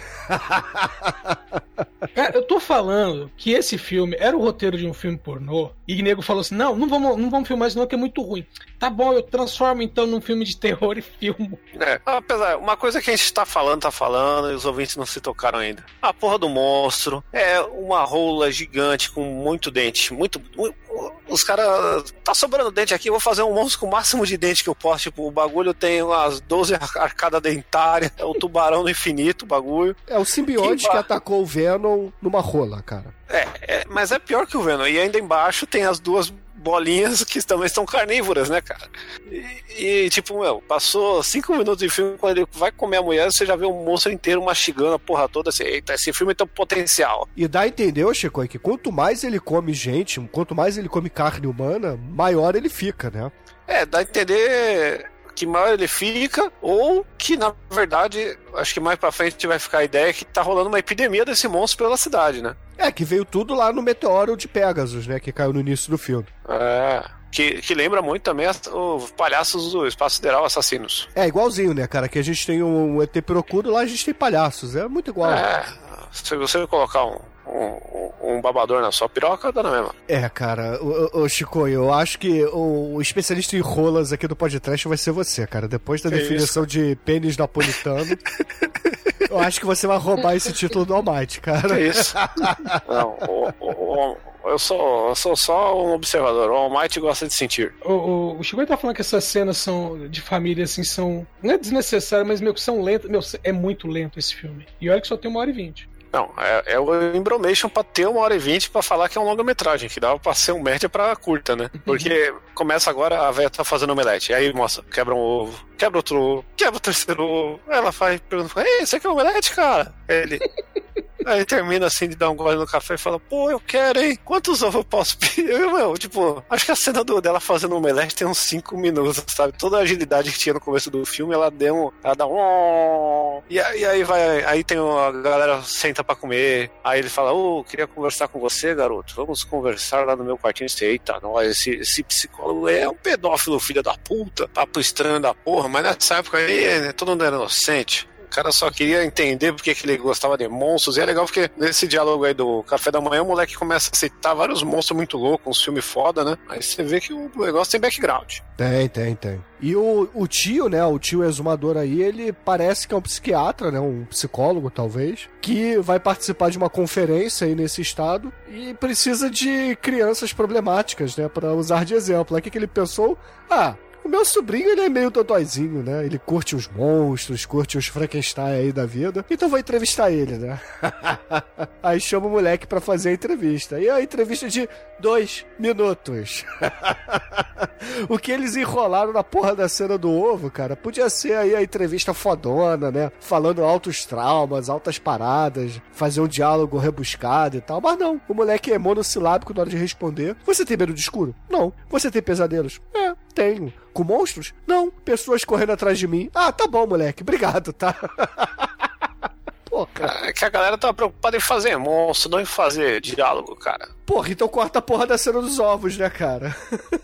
Cara, eu tô falando que esse filme era o roteiro de um filme pornô. E o nego falou assim: não, não vamos, não vamos filmar isso, não, que é muito ruim. Tá bom, eu transformo então num filme de terror e filmo. É, apesar, uma coisa que a gente tá falando, tá falando, e os ouvintes não se tocaram ainda. A porra do monstro é uma rola gigante com muito dente. Muito. muito- os caras. Tá sobrando dente aqui, eu vou fazer um monstro com o máximo de dente que eu posso. Tipo, o bagulho tem umas 12 ar- arcadas dentárias, é o tubarão do infinito, o bagulho. É o simbionte Que que, atacou o Venom numa rola, cara. É, é, mas é pior que o Venom. E ainda embaixo tem as duas bolinhas que também são carnívoras, né, cara? E, e, tipo, meu, passou cinco minutos de filme, quando ele vai comer a mulher, você já vê um monstro inteiro mastigando a porra toda, assim, eita, esse filme tem um potencial. E dá a entender, Chico, que quanto mais ele come gente, quanto mais ele come carne humana, maior ele fica, né? É, dá a entender que maior ele fica, ou que, na verdade, acho que mais pra frente vai ficar a ideia que tá rolando uma epidemia desse monstro pela cidade, né? É, que veio tudo lá no meteoro de Pegasus, né? Que caiu no início do filme. É. Que, que lembra muito também os palhaços do Espaço Sideral Assassinos. É igualzinho, né, cara? Que a gente tem um ET Procuro, lá a gente tem palhaços. É muito igual. É, se você colocar um, um, um babador na sua piroca, dá na mesma. É, cara, o, o, Chico, eu acho que o, o especialista em rolas aqui do podcast vai ser você, cara. Depois da Que definição de pênis napolitano, eu acho que você vai roubar esse título do Almighty, cara. Que isso? Não, o- o- o- eu, sou, eu sou só um observador. O Almighty gosta de sentir. O, o, o Chico tá falando que essas cenas são de família, assim, são. Não é desnecessárias, mas meio que são lentas. Meu, é muito lento esse filme. E olha que só tem uma hora e vinte. Não, é, é o Embromation pra ter uma hora e vinte pra falar que é um longa-metragem, que dava pra ser um média pra curta, né? Porque começa agora, a velha tá fazendo omelete. Aí mostra, quebra um ovo, quebra outro ovo, quebra o terceiro ovo. Ela faz, pergunta, ei, aqui é omelete, cara? Ele. Aí termina assim de dar um gole no café e fala, pô, eu quero, hein? Quantos ovos eu posso pedir? Eu, meu, tipo, acho que a cena do, dela fazendo omelete tem uns 5 minutos, sabe? Toda a agilidade que tinha no começo do filme, ela deu um. Ela dá um. E, aí- aí vai. Aí tem a galera senta pra comer. Aí ele fala, ô, queria conversar com você, garoto. Vamos conversar lá no meu quartinho. Você, Eita, nós, esse, esse psicólogo é um pedófilo, filho da puta. Papo estranho da porra, mas nessa época aí, né, todo mundo era inocente. Cara só queria entender porque que ele gostava de monstros. E é legal porque nesse diálogo aí do café da manhã, o moleque começa a citar vários monstros muito loucos, uns filmes foda, né? Aí você vê que o negócio tem background. Tem, tem, tem. E o, o tio, né, o tio exumador aí, ele parece que é um psiquiatra, né, um psicólogo talvez, que vai participar de uma conferência aí nesse estado e precisa de crianças problemáticas, né, para usar de exemplo. Aí o que, que ele pensou? Ah, o meu sobrinho, ele é meio dodóizinho, né? Ele curte os monstros, curte os Frankenstein aí da vida. Então vou entrevistar ele, né? aí chama o moleque pra fazer a entrevista. E a entrevista de dois minutos. o que eles enrolaram na porra da cena do ovo, cara, podia ser aí a entrevista fodona, né? Falando altos traumas, altas paradas, fazer um diálogo rebuscado e tal. Mas não, o moleque é monossilábico na hora de responder. Você tem medo de escuro? Não. Você tem pesadelos? É, tenho. Com monstros? Não. Pessoas correndo atrás de mim? Ah, tá bom, moleque. Obrigado, tá? Porra. É que a galera tá preocupada em fazer monstro, não em fazer diálogo, cara. Porra, então corta a porra da cena dos ovos, né, cara?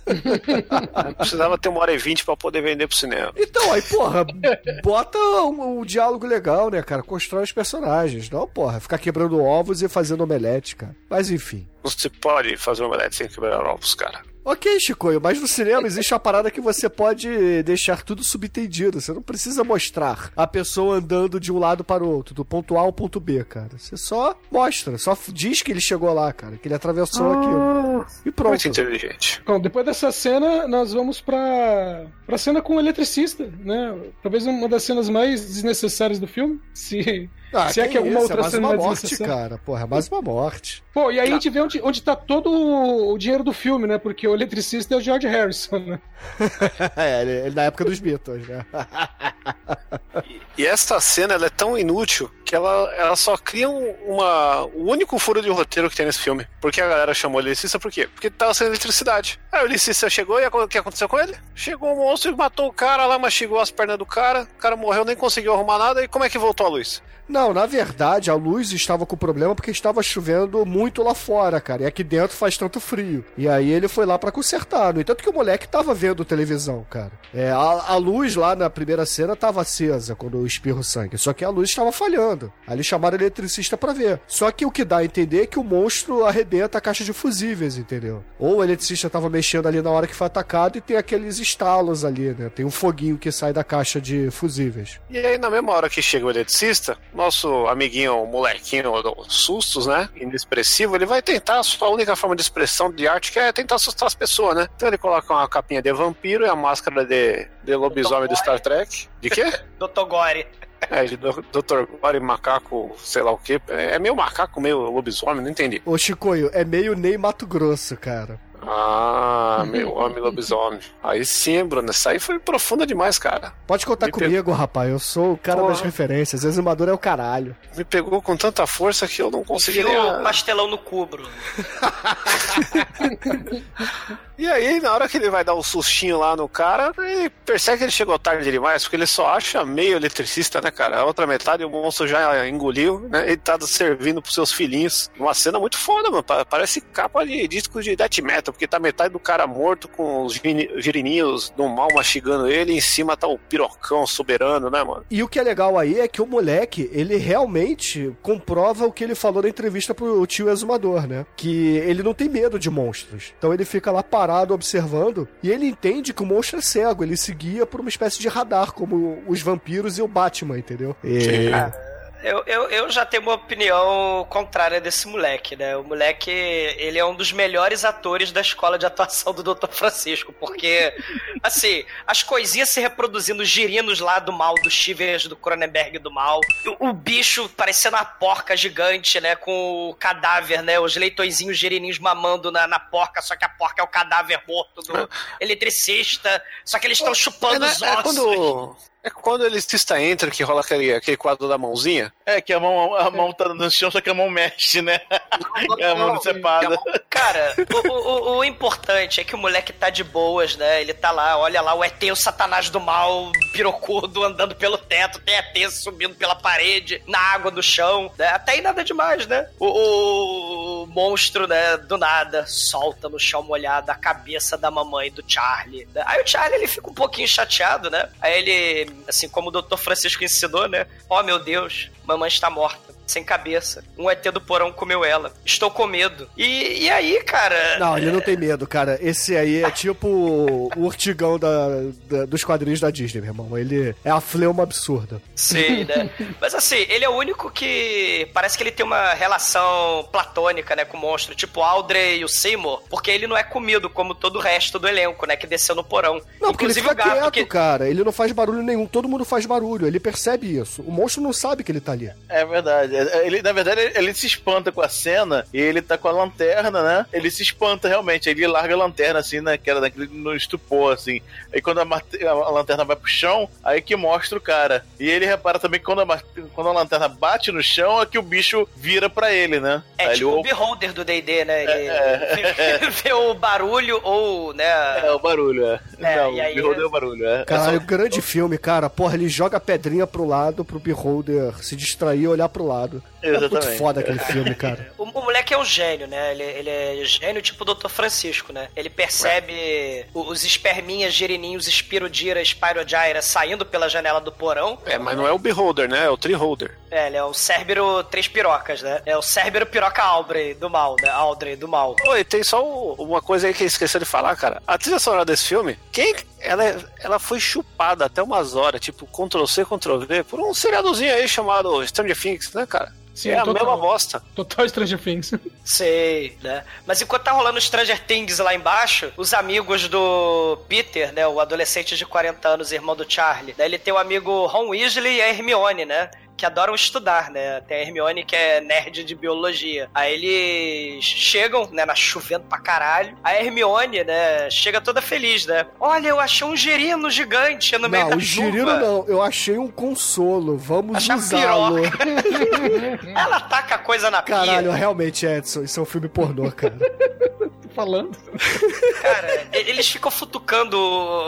Não precisava ter uma hora e vinte pra poder vender pro cinema. Então, aí, porra, bota um, um diálogo legal, né, cara? Constrói os personagens. Não, porra, ficar quebrando ovos e fazendo omelete, cara. Mas enfim. Não se pode fazer omelete sem quebrar ovos, cara. Ok, Chicoio, mas no cinema existe uma parada que você pode deixar tudo subentendido. Você não precisa mostrar a pessoa andando de um lado para o outro, do ponto A ao ponto B, cara. Você só mostra, só diz que ele chegou lá, cara, que ele atravessou aquilo. E pronto. Muito inteligente. Bom, depois dessa cena, nós vamos pra, pra cena com o eletricista, né? Talvez uma das cenas mais desnecessárias do filme. Se, Ah, se é que alguma isso, outra é mais uma morte, cara. Porra, é mais uma morte. Pô, e aí a gente vê onde, onde tá todo o dinheiro do filme, né? Porque o eletricista é o George Harrison, né? é, ele, ele na época dos Beatles, né? E essa cena ela é tão inútil que ela, ela só cria um- uma, o único furo de roteiro que tem nesse filme. Porque a galera chamou o Elecista por quê? Porque tava sem eletricidade. Aí o Elecista chegou e o que aconteceu com ele? Chegou o monstro e matou o cara lá, mastigou as pernas do cara. O cara morreu, nem conseguiu arrumar nada. E como é que voltou a luz? Não, na verdade, a luz estava com problema porque estava chovendo muito lá fora, cara. E aqui dentro faz tanto frio. E aí ele foi lá pra consertar. No entanto que o moleque tava vendo televisão, cara. É, a, a luz lá na primeira cena tava acesa quando espirra o sangue. Só que a luz estava falhando. Aí eles chamaram o eletricista pra ver. Só que o que dá a entender é que o monstro arrebenta a caixa de fusíveis, entendeu? Ou o eletricista tava mexendo ali na hora que foi atacado e tem aqueles estalos ali, né? Tem um foguinho que sai da caixa de fusíveis. E aí, na mesma hora que chega o eletricista, nosso amiguinho, molequinho sustos, né? Inexpressivo, ele vai tentar a sua única forma de expressão de arte, que é tentar assustar as pessoas, né? Então ele coloca uma capinha de vampiro e a máscara de, de lobisomem do Star Trek. De quê? Dr. Gore. É, de Dr. Gore macaco, sei lá o quê. É meio macaco, meio lobisomem, não entendi. Ô, Chicoio, é meio Ney Mato Grosso, cara. Ah, meu homem lobisomem. Aí sim, Bruno, essa aí foi profunda demais, cara. Pode contar Me comigo, rapaz. Eu sou o cara Porra. das referências. Exumador é o caralho. Me pegou com tanta força que eu não consegui Enfia nem... o pastelão no cu, Bruno. E aí, na hora que ele vai dar um sustinho lá no cara, ele percebe que ele chegou tarde demais, porque ele só acha meio eletricista, né, cara? A outra metade o monstro já engoliu, né? Ele tá servindo pros seus filhinhos. Uma cena muito foda, mano. Pa- Parece capa de disco de death metal, porque tá metade do cara morto com os giri- girininhos do mal mastigando ele, e em cima tá o pirocão soberano, né, mano? E o que é legal aí é que o moleque, ele realmente comprova o que ele falou na entrevista pro tio exumador, né? Que ele não tem medo de monstros. Então ele fica lá parado observando e ele entende que o monstro é cego. Ele seguia por uma espécie de radar, como os vampiros e o Batman, entendeu? E... Eu, eu, eu já tenho uma opinião contrária desse moleque, né? O moleque, ele é um dos melhores atores da escola de atuação do Dr. Francisco, porque, assim, as coisinhas se reproduzindo, os girinos lá do mal, dos Chivers do Cronenberg do mal, o, o bicho parecendo uma porca gigante, né? Com o cadáver, né? Os leitõezinhos girininhos mamando na, na porca, só que a porca é o cadáver morto do eletricista, só que eles estão chupando é, os é ossos. quando. É quando o eletricista entra que rola aquele, aquele quadro da mãozinha. É, que a mão, a mão tá no chão, só que a mão mexe, né? a mão decepada. Cara, o, o- o importante é que o moleque tá de boas, né? Ele tá lá, olha lá, o ET, o satanás do mal, pirocudo, andando pelo teto, tem ET subindo pela parede, na água do chão, né? Até aí nada demais, né? O, o- o monstro, né, do nada, solta no chão molhado a cabeça da mamãe do Charlie. né? Aí o Charlie, ele fica um pouquinho chateado, né? Aí ele, assim como o Dr. Francisco ensinou, né? Oh, meu Deus, mamãe está morta. Sem cabeça. Um ET do porão comeu ela. Estou com medo. E, e aí, cara. Não, ele não tem medo, cara. Esse aí é tipo o urtigão da, da- dos quadrinhos da Disney, meu irmão. Ele é a fleuma absurda. Sim, né? Mas assim, ele é o único que parece que ele tem uma relação platônica, né, com o monstro, tipo o Audrey e o Seymour, porque ele não é comido como todo o resto do elenco, né, que desceu no porão. Não, porque ele Inclusive fica o gato quieto, que cara. Ele não faz barulho nenhum. Todo mundo faz barulho. Ele percebe isso. O monstro não sabe que ele tá ali. É verdade. Ele, na verdade, ele, ele se espanta com a cena e ele tá com a lanterna, né? Ele se espanta realmente. Aí ele larga a lanterna, assim, né? Que era daquele no estupor, assim. Aí quando a, a lanterna vai pro chão, aí que mostra o cara. E ele repara também que quando a, quando a lanterna bate no chão, é que o bicho vira pra ele, né? é Aí tipo ele, o beholder do D&D, né? Ele vê, vê o barulho ou, né... É, o barulho, é. É, Não, e aí- o Beholder é o barulho, é. Caralho, É só- grande filme, cara. Porra, ele joga a pedrinha pro lado pro Beholder se distrair e olhar pro lado claro é muito Exatamente. foda aquele filme, cara. O, o moleque é um gênio, né? Ele, ele é gênio tipo o Dr. Francisco, né? Ele percebe os esperminhas, girininhos, Spirodira, Spyrogyra saindo pela janela do porão. É, mas não é o Beholder, né? É o Treeholder. É, ele é o Cérbero Três Pirocas, né? É o Cérbero Piroca Aldrey do mal, né? Aldrey do mal. Oi, tem só uma coisa aí que eu esqueci de falar, cara. A trilha sonora desse filme, quem. Ela, é- ela foi chupada até umas horas, tipo, Ctrl-C, Ctrl-V, por um seriadozinho aí chamado Stranger Things, né, cara? Sim, é a total. mesma bosta. Total Stranger Things. Sei, né? Mas enquanto tá rolando Stranger Things lá embaixo, os amigos do Peter, né? O adolescente de 40 anos, irmão do Charlie, né? Ele tem o amigo Ron Weasley e a Hermione, né? Que adoram estudar, né? Tem a Hermione que é nerd de biologia. Aí eles chegam, né? Na chovendo pra caralho. A Hermione, né? Chega toda feliz, né? Olha, eu achei um gerino gigante no meio Não, da o chuva. girino não. Eu achei um consolo. Vamos usá-lo. Ela taca a coisa na pia. Caralho, realmente, Edson, isso é um filme pornô, cara. Tô falando. Cara, eles ficam futucando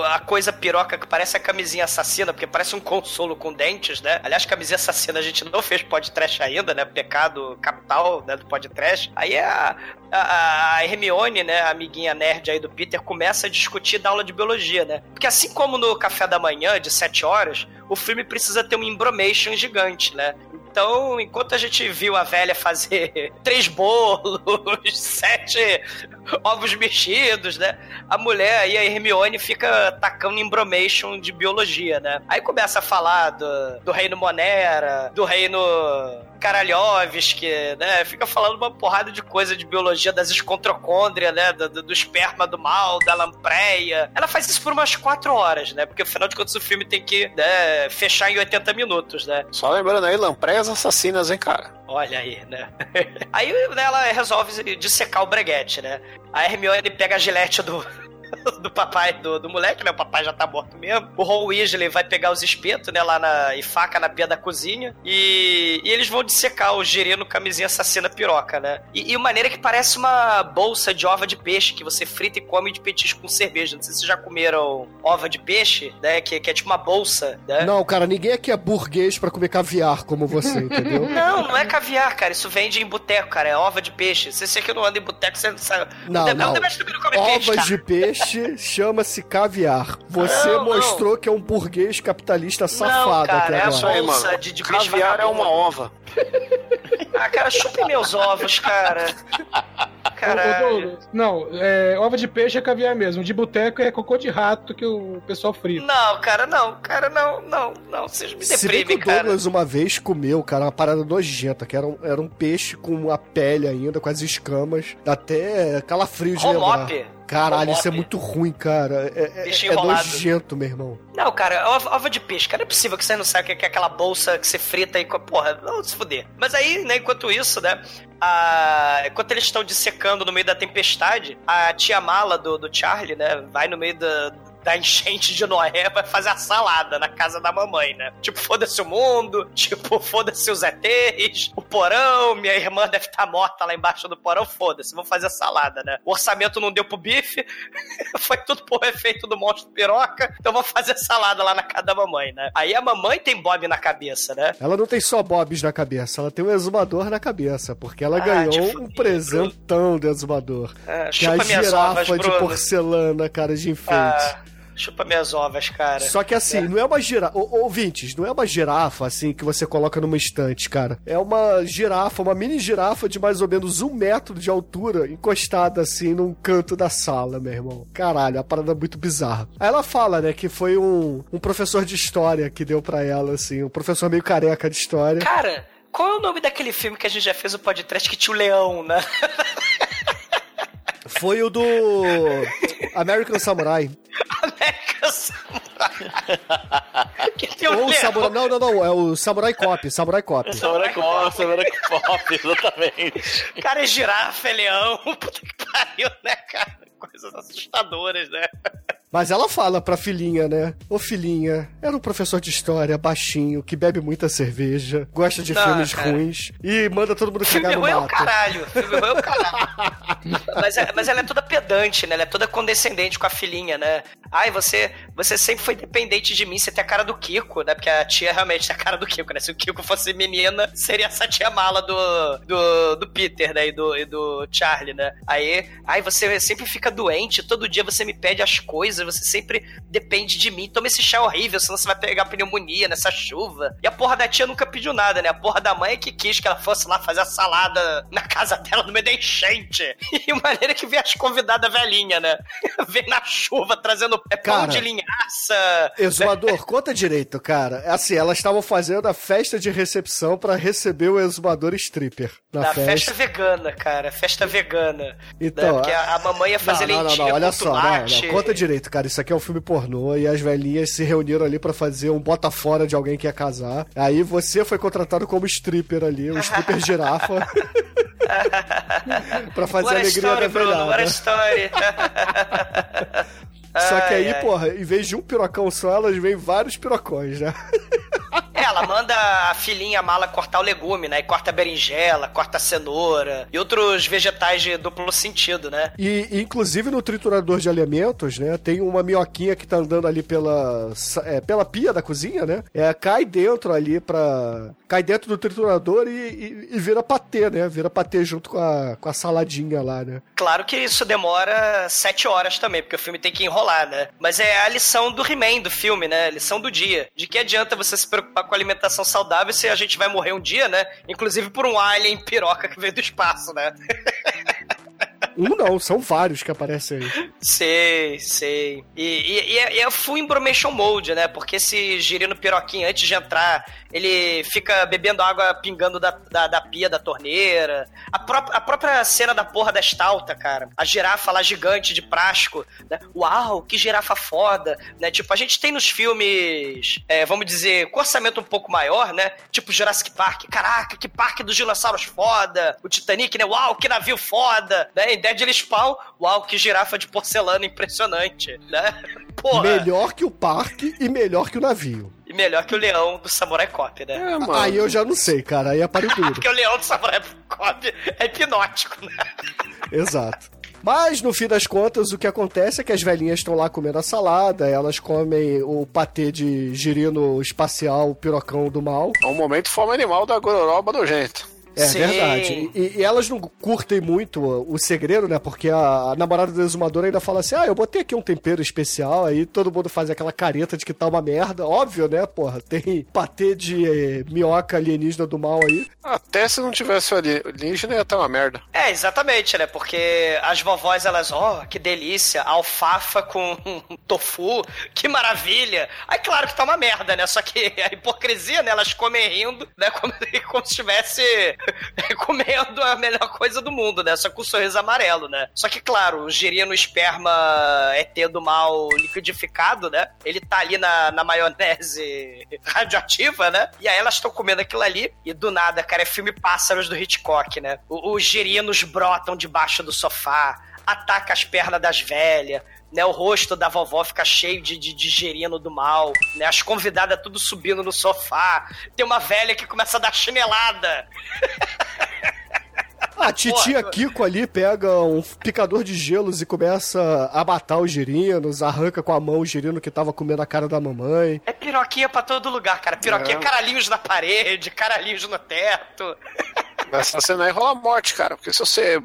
a coisa piroca que parece a camisinha assassina, porque parece um consolo com dentes, né? Aliás, camisinha assassina a gente não fez podcast ainda, né? Pecado capital, né, do podcast. Aí a, a, a Hermione, né, a amiguinha nerd aí do Peter, começa a discutir da aula de biologia, né? Porque assim como no café da manhã, de 7 horas, o filme precisa ter um embromation gigante, né? Então, enquanto a gente viu a velha fazer três bolos, sete ovos mexidos, né? A mulher aí, a Hermione, fica tacando embromation de biologia, né? Aí começa a falar do, do reino Monera, do reino Karalhovski, né? Fica falando uma porrada de coisa de biologia das escontrocôndrias, né? Do, do- do esperma do mal, da lampreia. Ela faz isso por umas quatro horas, né? Porque afinal de contas o filme tem que né, fechar em 80 minutos, né? Só lembrando aí, lampreias assassinas, hein, cara? Olha aí, né? aí né, ela resolve dissecar o breguete, né? A Hermione pega a gilete do, do papai do, do moleque, né? O papai já tá morto mesmo. O Ron Weasley vai pegar os espetos, né? Lá na. e faca na pia da cozinha. E, e eles vão dissecar o gerino camisinha assassina piroca, né? E, e maneira é que parece uma bolsa de ova de peixe que você frita e come de petisco com cerveja. Não sei se vocês já comeram ova de peixe, né? Que, que é tipo uma bolsa, né? Não, cara, ninguém aqui é burguês pra comer caviar como você, entendeu? Não, não é caviar, cara. Isso vende em boteco, cara. É ova de peixe. Se você que não anda em boteco, você não sabe. Não, o não. Demetrio também não come peixe, Ovas cara. de peixe chama-se caviar. Você Não, não. mostrou que é um burguês capitalista safado não, aqui cara, é a agora. aí, bolsa de, de Caviar é uma ova. Ah, cara, chupem meus ovos, cara. Caralho. Não, é, ova de peixe é caviar mesmo. De boteco é cocô de rato que o pessoal frita. Não, cara, não, cara, não, não, não. Vocês me Se bem que deprimem, o cara. Douglas uma vez comeu, cara, uma parada nojenta, que era um, era um peixe com a pele ainda, com as escamas, até calafrio de lembrar. Romop. Caralho, isso é muito ruim, cara. É, é, é nojento, meu irmão. Não, cara, ova, de cara, não é possível que você não saiba o que é aquela bolsa que você frita e. Porra, não se fuder. Mas aí, né, enquanto isso, né, a... enquanto eles estão dissecando no meio da tempestade, a tia mala do, do Charlie, né, vai no meio da. Da enchente de Noé vai fazer a salada na casa da mamãe, né? Tipo, foda-se o mundo, tipo, foda-se os ETs, o porão, minha irmã deve estar morta lá embaixo do porão, foda-se, vou fazer a salada, né? O orçamento não deu pro bife, foi tudo por efeito do monstro piroca, então vou fazer salada lá na casa da mamãe, né? Aí a mamãe tem Bob na cabeça, né? Ela não tem só bobs na cabeça, ela tem um exumador na cabeça, porque ela Ah, ganhou um presentão de exumador. Ah, Que é a girafa ovas, de porcelana, cara, de enfeite. Ah, chupa minhas ovas, cara. Só que assim, não é uma girafa. Ouvintes, não é uma girafa assim que você coloca numa estante, cara. É uma girafa, uma mini girafa de mais ou menos um metro de altura, encostada assim num canto da sala, meu irmão. Caralho, é uma parada muito bizarra. Aí ela fala, né, que foi um, um professor de história que deu pra ela, assim, um professor meio careca de história. Cara, qual é o nome daquele filme que a gente já fez o podcast que tinha o leão, né? Foi o do American Samurai. Ou o. Samurai. Não, não, não. É o Samurai Cop. Samurai Cop. Samurai Cop, Samurai Cop, exatamente. Cara, é girafa, é leão. Puta que pariu, né, cara? Coisas assustadoras, né? Mas ela fala pra filhinha, né? Ô filhinha, era um professor de história, baixinho, que bebe muita cerveja, gosta de Não, filmes cara. ruins e manda todo mundo Filme cagar no ruim é o caralho. Filme ruim é o caralho. mas, é- mas ela é toda pedante, né? Ela é toda condescendente com a filhinha, né? Ai, você, você sempre foi dependente de mim, você tem a cara do Kiko, né? Porque a tia realmente tem a cara do Kiko, né? Se o Kiko fosse menina, seria essa tia mala do, do, do Peter, né? E do, e do Charlie, né? Aí, ai, você sempre fica doente, todo dia você me pede as coisas, você sempre depende de mim. Toma esse chá horrível, senão você vai pegar pneumonia nessa chuva. E a porra da tia nunca pediu nada, né? A porra da mãe é que quis que ela fosse lá fazer a salada na casa dela no meio da enchente. E maneira que vem as convidadas velhinha, né? Vem na chuva trazendo pão Cara, de linhaça. Exumador, conta direito, cara. Assim, elas estavam fazendo a festa de recepção pra receber o exumador stripper na Da festa. festa vegana, cara. Festa vegana. Então, né? Porque a, a mamãe ia fazer não, não, não, não, olha só, não, não, conta direito, cara. Isso aqui é um filme pornô e as velhinhas se reuniram ali pra fazer um bota fora de alguém que ia casar. Aí você foi contratado como stripper ali, um stripper girafa. pra fazer What a alegria story, da Bruno. What a velhada. story. Só que aí, Ai, ai. porra, em vez de um pirocão só, elas vêm vários pirocões, né? É, ela manda a filhinha a mala cortar o legume, né? E corta a berinjela, corta a cenoura e outros vegetais de duplo sentido, né? E, inclusive, no triturador de alimentos, né? Tem uma minhoquinha que tá andando ali pela, é, pela pia da cozinha, né? É, cai dentro ali pra... Cai dentro do triturador e, e- e vira patê, né? Vira patê junto com a, com a saladinha lá, né? Claro que isso demora sete horas também, porque o filme tem que enrolar, né? Mas é a lição do He-Man do filme, né? A lição do dia. De que adianta você se preocupar com alimentação saudável se a gente vai morrer um dia, né? Inclusive por um alien piroca que veio do espaço, né? Um não, são vários que aparecem aí. Sei, sei. E, e, e é, e é full embromation mode, né? Porque esse girino piroquinho, antes de entrar, ele fica bebendo água pingando da, da, da pia da torneira. A, pró a própria cena da porra da estalta, cara. A girafa lá gigante de plástico. Né? Uau, que girafa foda. Né? Tipo, a gente tem nos filmes, é, vamos dizer, com orçamento um pouco maior, né? Tipo Jurassic Park. Caraca, que parque dos dinossauros foda. O Titanic, né? Uau, que navio foda. Né? Deadly Spawn, uau, que girafa de porcelana impressionante, né? Porra. Melhor que o parque e melhor que o navio. E melhor que o leão do Samurai Cop, né? É, mano. Aí eu já não sei, cara. Aí é páreo duro. Porque o leão do Samurai Cop é hipnótico, né? Exato. Mas, no fim das contas, o que acontece é que as velhinhas estão lá comendo a salada, elas comem o patê de girino espacial, pirocão do mal. É um momento forma animal da gororoba nojento. É Sim. verdade. E, e elas não curtem muito o segredo, né? Porque a, a namorada do exumador ainda fala assim: ah, eu botei aqui um tempero especial, aí todo mundo faz aquela careta de que tá uma merda. Óbvio, né, porra? Tem patê de eh, minhoca alienígena do mal aí. Até se não tivesse o ali- alienígena ia estar uma merda. É, exatamente, né? Porque as vovós, elas, ó, que delícia, alfafa com tofu, que maravilha. Aí, claro que tá uma merda, né? Só que a hipocrisia, né? Elas comem rindo, né? Como, como se estivesse comendo a melhor coisa do mundo, né? Só com o sorriso amarelo, né? Só que, claro, o girino esperma ET do mal liquidificado, né? Ele tá ali na, na maionese radioativa, né? E aí elas estão comendo aquilo ali e do nada, cara, é filme Pássaros do Hitchcock, né? Os girinos brotam debaixo do sofá, ataca as pernas das velhas, né? O rosto da vovó fica cheio de, de, de gerino do mal, né? As convidadas tudo subindo no sofá. Tem uma velha que começa a dar chinelada. A titia Porra. Kiko ali pega um picador de gelos e começa a matar os girinos, arranca com a mão o girino que tava comendo a cara da mamãe. É piroquinha pra todo lugar, cara. Piroquinha, É. caralhinhos na parede, caralhinhos no teto. Nessa cena aí rola morte, cara. Porque se você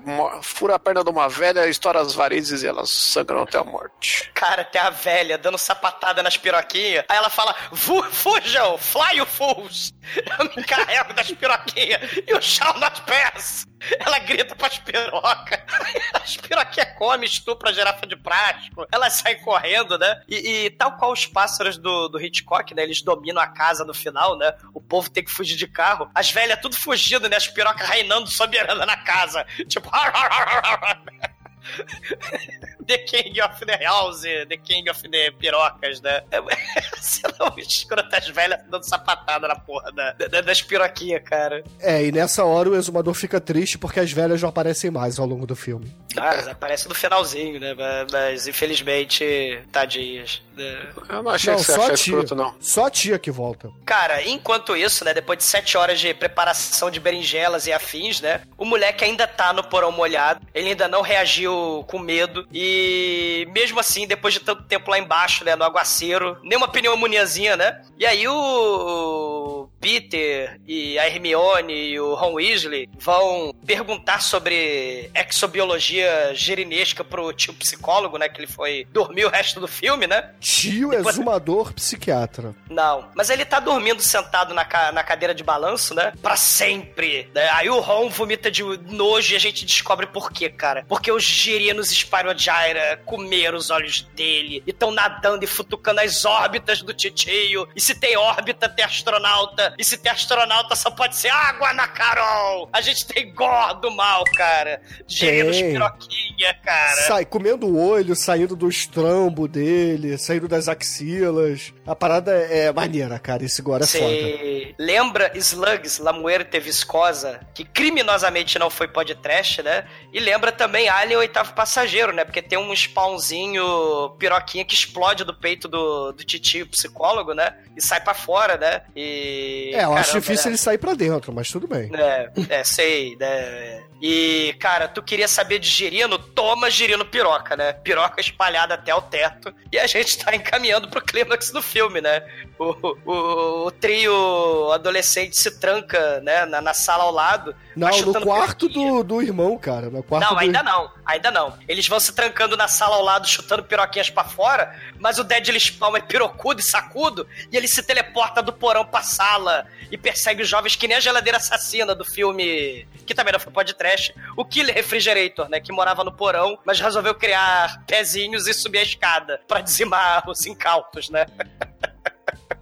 fura a perna de uma velha, estoura as varizes e elas sangram até a morte. Cara, tem a velha dando sapatada nas piroquinhas. Aí ela fala: "Fu- Fujam, fly you fools! Eu me encarrego das piroquinhas. You shall not pass! Ela grita pras pirocas. As piroquinhas comem, estupram a girafa de plástico. Elas saem correndo, né? E, e tal qual os pássaros do, do Hitchcock, né? Eles dominam a casa no final, né? O povo tem que fugir de carro. As velhas tudo fugindo, né? As pirocas reinando soberana na casa. Tipo. The King of the House, The King of the Pirocas, né? Você não escrota as velhas dando sapatada na porra da, da- das piroquinhas, cara. É, e nessa hora o exumador fica triste porque as velhas não aparecem mais ao longo do filme. Cara, aparece no finalzinho, né? Mas, mas, infelizmente, tadinhas. né? Eu não achei não, que você só achou escroto, não. Só a tia que volta. Cara, enquanto isso, né, depois de sete horas de preparação de berinjelas e afins, né, o moleque ainda tá no porão molhado, ele ainda não reagiu com medo, e mesmo assim, depois de tanto tempo lá embaixo, né, no aguaceiro, nem uma pneumoniazinha, né, e aí o Peter e a Hermione e o Ron Weasley vão perguntar sobre exobiologia gerinesca pro tio psicólogo, né, que ele foi dormir o resto do filme, né, Tio Depois- exumador psiquiatra. não, mas ele tá dormindo sentado na, ca- na cadeira de balanço, né? Pra sempre. né? Aí o Ron vomita de nojo e a gente descobre por quê, cara. Porque os girinos Spyrogyra comeram os olhos dele e estão nadando e futucando as órbitas do titio. E se tem órbita, tem astronauta. E se tem astronauta, só pode ser água na Carol. A gente tem gore do mal, cara. Girinos Tem. piroquinha, cara. Sai comendo o olho, saindo do estrambo dele, saindo das axilas. A parada é maneira, cara. Esse gore é foda. Você lembra Slugs, La Muerte Viscosa, que criminosamente não foi podcast, né? E lembra também Alien Oitavo Passageiro, né? Porque tem um spawnzinho piroquinha que explode do peito do, do titio psicólogo, né? E sai pra fora, né? E. É, eu acho caramba, difícil né? ele sair pra dentro, mas tudo bem. É, é, sei, né? E, cara, tu queria saber de girino? Toma girino piroca, né? Piroca espalhada até o teto. E a gente tá encaminhando pro clímax do filme, né? O, o, o trio adolescente se tranca, né? Na, na sala ao lado. Não, no quarto do, do irmão, cara. No quarto Não, ainda não, ainda não. Eles vão se trancando na sala ao lado, chutando piroquinhas pra fora, mas o Deadly Spawn é pirocudo e sacudo, e ele se teleporta do porão pra sala e persegue os jovens que nem a geladeira assassina do filme, que também não foi podcast, o Killer Refrigerator, né, que morava no porão, mas resolveu criar pezinhos e subir a escada pra dizimar os incautos, né?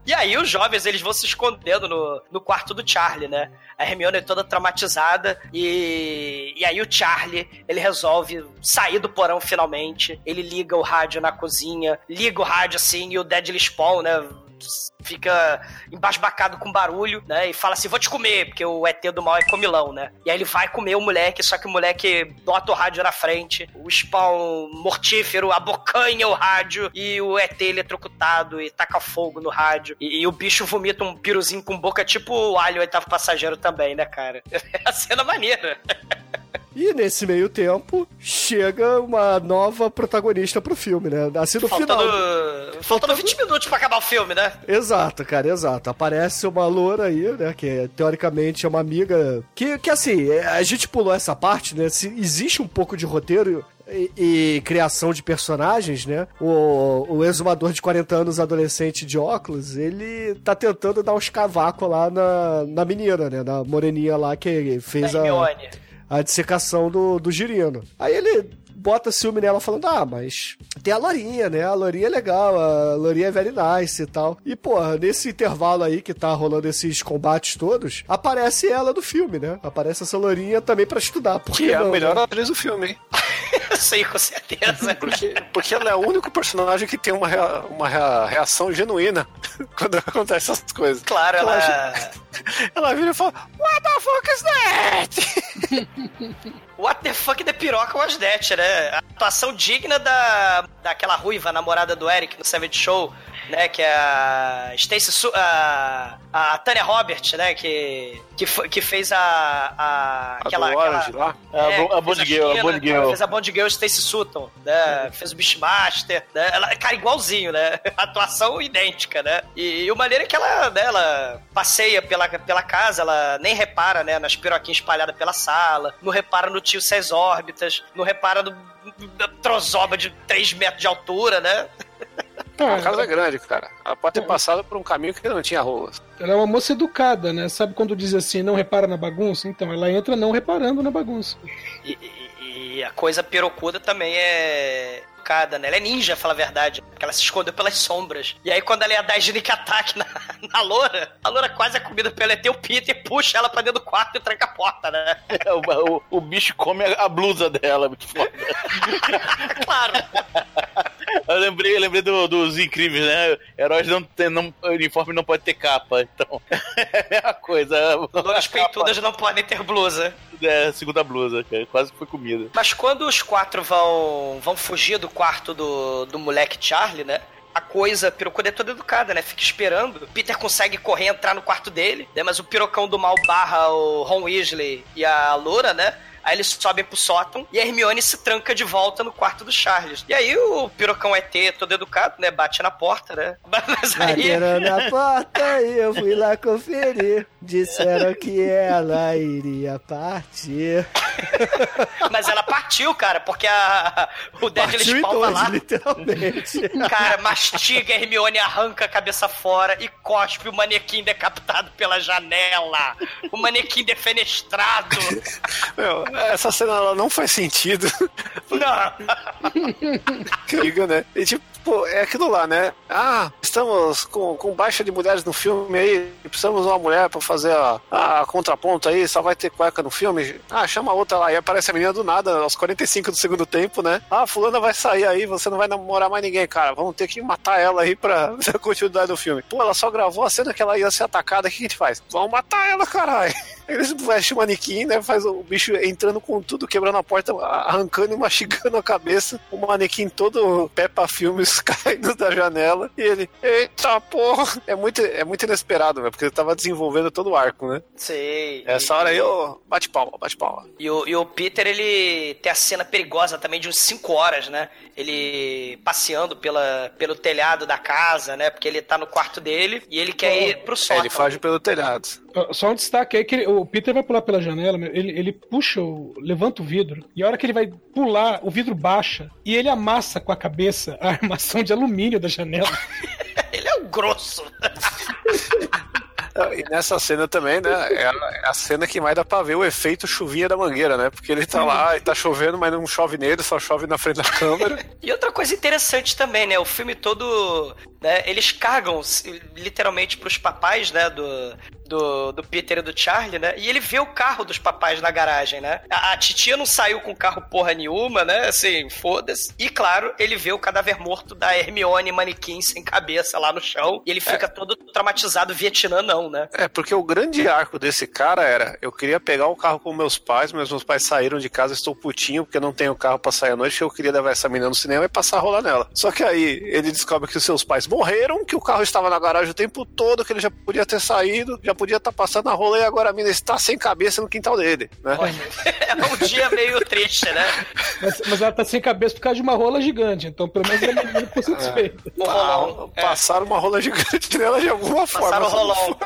E aí os jovens, eles vão se escondendo no, no quarto do Charlie, né? A Hermione é toda traumatizada e, e aí o Charlie, ele resolve sair do porão finalmente. Ele liga o rádio na cozinha, liga o rádio assim e o Deadly Spawn, né? Fica embasbacado com barulho, né? E fala assim: vou te comer, porque o ET do mal é comilão, né? E aí ele vai comer o moleque, só que o moleque bota o rádio na frente, o spawn mortífero abocanha o rádio e o ET eletrocutado e taca fogo no rádio. E, e o bicho vomita um piruzinho com boca tipo o alho oitavo passageiro também, né, cara? É a cena maneira. E nesse meio tempo, chega uma nova protagonista pro filme, né? Assim no Faltando, final. faltando 20 minutos pra acabar o filme, né? Exato, cara, exato. Aparece uma loura aí, né? Que teoricamente é uma amiga. Que, que assim, é, a gente pulou essa parte, né? Se existe um pouco de roteiro e, e criação de personagens, né? O, o exumador de 40 anos, adolescente de óculos, ele tá tentando dar uns cavacos lá na, na menina, né? Na moreninha lá que fez a, Hermione. A dissecação do, do girino. Aí ele bota ciúme nela falando, ah, mas tem a Lorinha, né? A Lorinha é legal, a Lorinha é very nice e tal. E, porra, nesse intervalo aí que tá rolando esses combates todos, aparece ela do filme, né? Aparece essa Lorinha também pra estudar. Por Que é a melhor né? atriz do filme, hein? Sim, com certeza. Porque, porque ela é o único personagem que tem uma, rea- uma rea- reação genuína quando acontecem essas coisas. Claro, ela. Ela vira e fala: What the fuck is that? What the fuck the piroca was that, né? A atuação digna da, daquela ruiva namorada do Eric no Savage Show, né? Que é a Stacey Su a, a Tanya Roberts, né? Que, que, que fez a. a A aquela, Orange aquela- lá. A É, a que Bond Girl, a Bond Girl. Fez a Bond Girl Stacey Sutton, né? Fez o Beastmaster, né? Ela, cara, igualzinho, né? Atuação idêntica, né? E, e o maneiro é que ela, né, ela passeia pela, pela casa, ela nem repara, né, nas piroquinhas espalhadas pela sala, não repara no tio Seis Órbitas, não repara no, trozoba de 3 metros de altura, né? A casa é grande, cara. Ela pode ter passado por um caminho que não tinha ruas. Ela é uma moça educada, né? Sabe quando diz assim, não repara na bagunça? Então, ela entra não reparando na bagunça. E, e- e a coisa pirocuda também é né? Ela é ninja, fala a verdade. Porque ela se escondeu pelas sombras. E aí, quando ela ia dar Sneak Attack na, na loura, a loura quase é comida pelo ET, o Peter puxa ela pra dentro do quarto e tranca a porta, né? o, o- o bicho come a, a blusa dela, muito foda. claro. Eu lembrei, eu lembrei do- dos incríveis, né? Heróis não tem, não, uniforme não pode ter capa, então. É a mesma coisa. Louras peitudas não podem ter blusa. É, segunda blusa, cara. Quase foi comida. Mas quando os quatro vão, vão fugir do quarto do, do moleque Charlie, né? A coisa, a pirocuda é toda educada, né? Fica esperando. Peter consegue correr entrar no quarto dele, né? Mas o pirocão do mal barra o Ron Weasley e a Loura, né? Aí eles sobem pro sótão e a Hermione se tranca de volta no quarto do Charles. E aí o pirocão ET, todo educado, né? Bate na porta, né? Mas aí... Bateram na porta e eu fui lá conferir. Disseram que ela iria partir. Mas ela partiu, cara, porque a, o Deadly Spawn tá lá. literalmente. Cara, mastiga a Hermione, arranca a cabeça fora e cospe o manequim decapitado pela janela. O manequim defenestrado. Meu, essa cena ela não faz sentido. Não. Liga, né? E tipo, pô, é aquilo lá, né? Ah, estamos com, com baixa de mulheres no filme aí, precisamos de uma mulher pra fazer a, a contraponto aí, só vai ter cueca no filme. Ah, chama a outra lá. E aparece a menina do nada, aos 45 do segundo tempo, né? Ah, fulana vai sair aí, você não vai namorar mais ninguém, cara. Vamos ter que matar ela aí pra dar continuidade do filme. Pô, ela só gravou a cena que ela ia ser atacada, o que a gente faz? Vamos matar ela, caralho. Eles vestem o manequim, né? Faz o bicho entrando com tudo, quebrando a porta, arrancando e mastigando a cabeça. O manequim todo Peppa Filmes caindo da janela. E ele, eita porra! É muito, é muito inesperado, né? Porque ele tava desenvolvendo todo o arco, né? Sei. Essa hora aí, ô, bate palma, bate palma. E o, e o Peter, ele tem a cena perigosa também de uns 5 horas, né? Ele passeando pela, pelo telhado da casa, né? Porque ele tá no quarto dele e ele quer ir pro É, sótão. ele foge pelo telhado. Só um destaque aí que ele- o Peter vai pular pela janela, ele, ele puxa, o, levanta o vidro, e a hora que ele vai pular, o vidro baixa, e ele amassa com a cabeça a armação de alumínio da janela. Ele é um grosso. E nessa cena também, né? É a, é a cena que mais dá pra ver o efeito chuvinha da mangueira, né? Porque ele tá lá e tá chovendo, mas não chove nele, só chove na frente da câmera. E outra coisa interessante também, né? O filme todo. Né, eles cagam literalmente pros papais, né? Do, do, do Peter e do Charlie, né? E ele vê o carro dos papais na garagem, né? A, a titia não saiu com carro porra nenhuma, né? Assim, foda-se. E claro, ele vê o cadáver morto da Hermione manequim sem cabeça lá no chão. E ele fica é. todo traumatizado. Vietnã não, né? É, porque o grande arco desse cara era: eu queria pegar o carro com meus pais, mas meus pais saíram de casa, estou putinho porque não tenho carro pra sair à noite. Eu queria levar essa menina no cinema e passar a rolar nela. Só que aí ele descobre que os seus pais morreram, que o carro estava na garagem o tempo todo, que ele já podia ter saído, já podia estar tá passando a rola e agora a mina está sem cabeça no quintal dele, né? é um dia meio triste, né? Mas, mas, ela tá sem cabeça por causa de uma rola gigante, então pelo menos ele é ficou satisfeito. É. Um é. Passaram uma rola gigante nela de alguma Passaram forma. Passaram o rolão.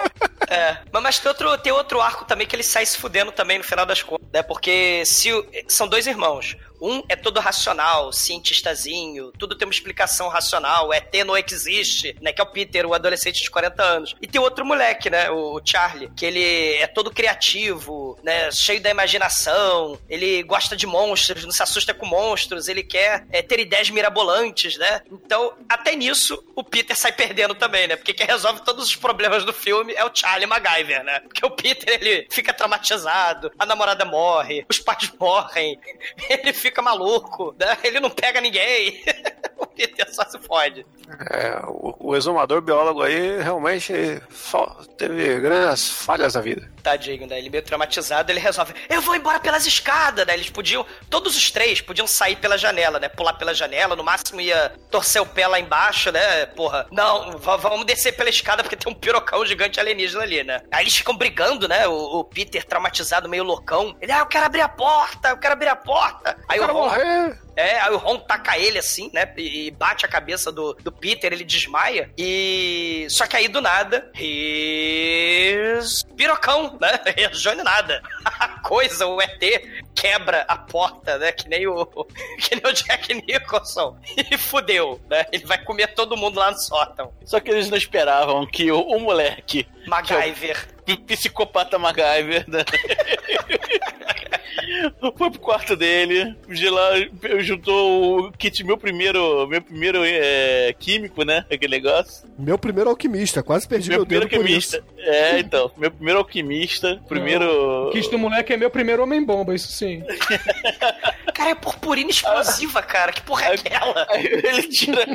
É. Mas, mas tem, outro, tem outro arco também que ele sai se fudendo também no final das contas, né? Porque se, são dois irmãos. Um é todo racional, cientistazinho, tudo tem uma explicação racional, ET não existe, né? Que é o Peter, o adolescente de 40 anos. E tem outro moleque, né? O Charlie, que ele é todo criativo, né? Cheio da imaginação, ele gosta de monstros, não se assusta com monstros, ele quer é, ter ideias mirabolantes, né? Então, até nisso, o Peter sai perdendo também, né? Porque quem resolve todos os problemas do filme é o Charlie MacGyver, né? Porque o Peter, ele fica traumatizado, a namorada morre, os pais morrem, ele fica fica maluco, né? Ele não pega ninguém. o Peter só se fode. É, o, o, exumador biólogo aí realmente só teve grandes falhas na vida. Tadinho, né? Ele meio traumatizado, ele resolve, eu vou embora pelas escadas, né? Eles podiam, todos os três podiam sair pela janela, né? Pular pela janela, no máximo ia torcer o pé lá embaixo, né? Porra, não, vamos descer pela escada porque tem um pirocão gigante alienígena ali, né? Aí eles ficam brigando, né? O, o Peter traumatizado, meio loucão. Ele, ah, eu quero abrir a porta, eu quero abrir a porta. Aí eu o Ron, morrer. É, aí o Ron taca ele assim, né? E bate a cabeça do, do Peter, ele desmaia. E. Só que aí do nada. His... Pirocão, né? Reacione nada. A coisa, o ET, quebra a porta, né? Que nem o. Que nem o Jack Nicholson. E fudeu, né? Ele vai comer todo mundo lá no sótão. Só que eles não esperavam que o, o moleque. MacGyver. É psicopata MacGyver, né? Foi pro quarto dele, de lá juntou o kit, meu primeiro, meu primeiro é, químico, né? Aquele negócio. Meu primeiro alquimista, quase perdi meu, meu primeiro dedo alquimista. É, então, meu primeiro alquimista, primeiro... Não, o kit do moleque é meu primeiro homem-bomba, isso sim. cara, é purpurina explosiva, cara, que porra é aquela? Ele tira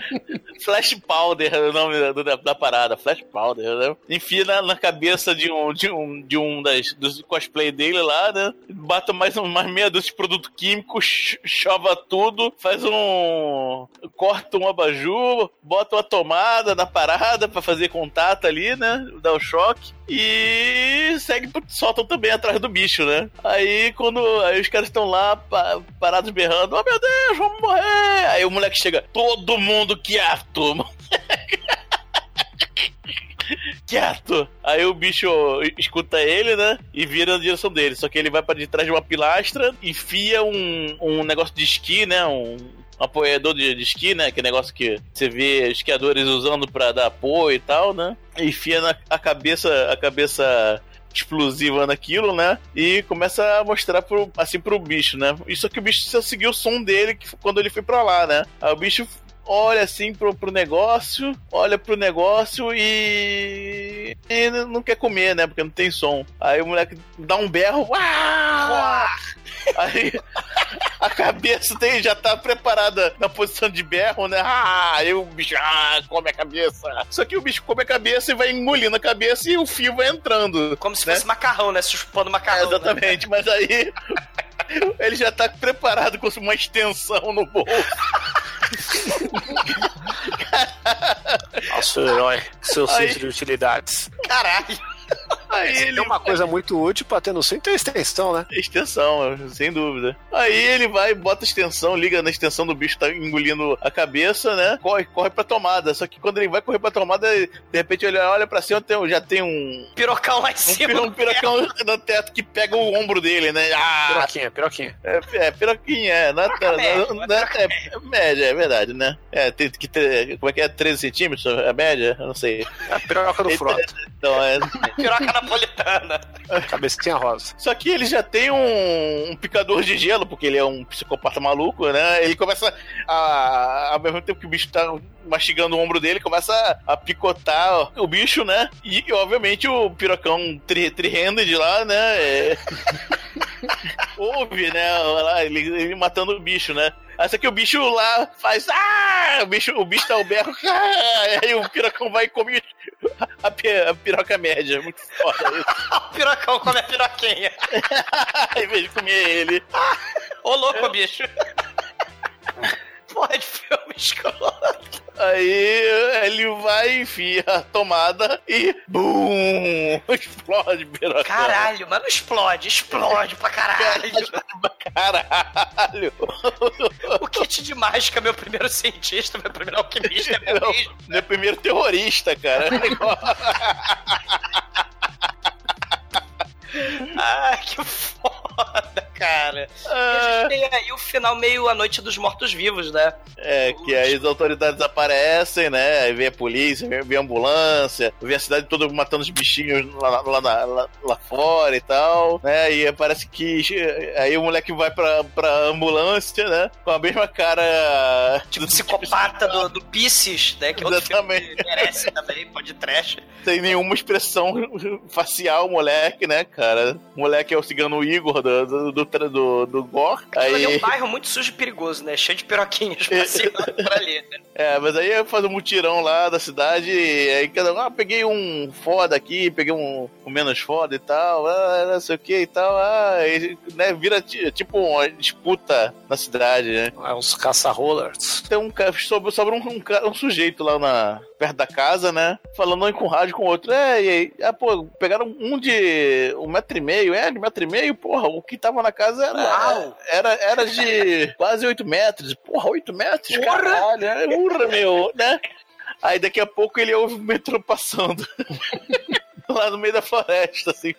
flash powder, o nome da, da, parada, flash powder, né? Enfia na, na, cabeça de um, de um, de um das, dos cosplay dele lá, né? Bata mais, mais meia dúzia de produto químico, chova tudo, faz um. corta um abajur, bota uma tomada na parada para fazer contato ali, né? Dá o choque. E segue, soltam também atrás do bicho, né? Aí quando aí os caras estão lá parados berrando, oh meu Deus, vamos morrer! Aí o moleque chega, todo mundo quieto! quieto. Aí o bicho escuta ele, né? E vira na direção dele. Só que ele vai para de trás de uma pilastra, enfia um, um negócio de esqui, né? Um, um apoiador de, de esqui, né? Que negócio que você vê esquiadores usando para dar apoio e tal, né? Enfia na a cabeça, a cabeça explosiva naquilo, né? E começa a mostrar pro, assim pro bicho, né? Isso que o bicho seguiu o som dele que, quando ele foi pra lá, né? Aí o bicho olha assim pro, pro negócio, olha pro negócio e... e não quer comer, né? Porque não tem som. Aí o moleque dá um berro. Aí a cabeça tem, já tá preparada na posição de berro, né? Ah, aí o bicho ah, come a cabeça. Só que o bicho come a cabeça e vai engolindo a cabeça e o fio vai entrando. Como se né? fosse macarrão, né? Chupando macarrão. É, exatamente, né? mas aí ele já tá preparado com uma extensão no bolso. Nosso herói, seu centro de utilidades. Caralho. Aí Se ele tem uma coisa muito útil pra ter no cinto, tem extensão, né? Extensão, sem dúvida. Aí ele vai, bota a extensão, liga na extensão do bicho, tá engolindo a cabeça, né? Corre, corre pra tomada. Só que quando ele vai correr pra tomada, de repente ele olha pra cima, tem- já tem um. Pirocão lá em Um, cima. piro- um pirocão no teto que pega o ombro dele, né? Ah, Piroquinha, piroquinha. é, é piroquinha, é. Não, é- Piroca média, uma não é- piroca é média, é verdade, né? É, tem que ter. Como é que é? 13 centímetros? A média? Eu não sei. É a piroca do frota. Então, é. Piroca napolitana. Cabecinha rosa. Só que ele já tem um, um picador de gelo, porque ele é um psicopata maluco, né? Ele começa a. Ao mesmo tempo que o bicho tá mastigando o ombro dele, começa a, a picotar o bicho, né? E, obviamente, o pirocão tri- tri-handed lá, né? é- Ouve, né? Lá, ele, ele matando o bicho, né? Só que o bicho lá faz. Ah! O bicho, o bicho tá o berro. Ah! Aí o pirocão vai e come a, a piroca média. Muito foda isso. O pirocão come a piroquinha. em vez de comer ele. Ô, louco, bicho. Porra de filme escroto. Aí ele vai, enfia a tomada e. BUM! Explode piroca. Caralho, mas não explode, explode pra caralho. Caralho! O kit de mágica, meu primeiro cientista, meu primeiro alquimista, é meu Não, mesmo. não é primeiro terrorista, cara. Ah, que foda, cara. E a Ah, gente tem aí o final meio A Noite dos Mortos-Vivos, né? É, que aí as autoridades aparecem, né? Aí vem a polícia, vem, a ambulância, vem a cidade toda matando os bichinhos lá, lá, lá- lá fora e tal, né? E parece que aí o moleque vai pra, pra ambulância, né? Com a mesma cara. Tipo, psicopata do, do Pisces, né? Que é outro Exatamente. filme merece também, pode trash. Sem nenhuma expressão facial, moleque, né, cara? O moleque é o cigano Igor do, do, do, do, do Gore. Ali é um Aí, bairro muito sujo e perigoso, né? Cheio de piroquinhas passeando por ali, né? é, mas aí faz um mutirão lá da cidade, e aí cada um, ah, peguei um foda aqui, peguei um, um menos foda e tal, ah, não sei o que e tal, ah, e, né, vira ti- tipo uma disputa na cidade, né? É uns caça-rollers. Tem um cara, sobra, um, um, um sujeito lá na, perto da casa, né? Falando um com rádio com o outro. É, e aí? Ah, pô, pegaram um de um metro e meio, é, de metro e meio, porra, o que tava na casa era, Uau! era, era de quase oito metros. Porra, oito metros? Porra! Caralho, é urra, meu, né? Aí daqui a pouco ele ouve o metrô passando. Lá no meio da floresta, assim.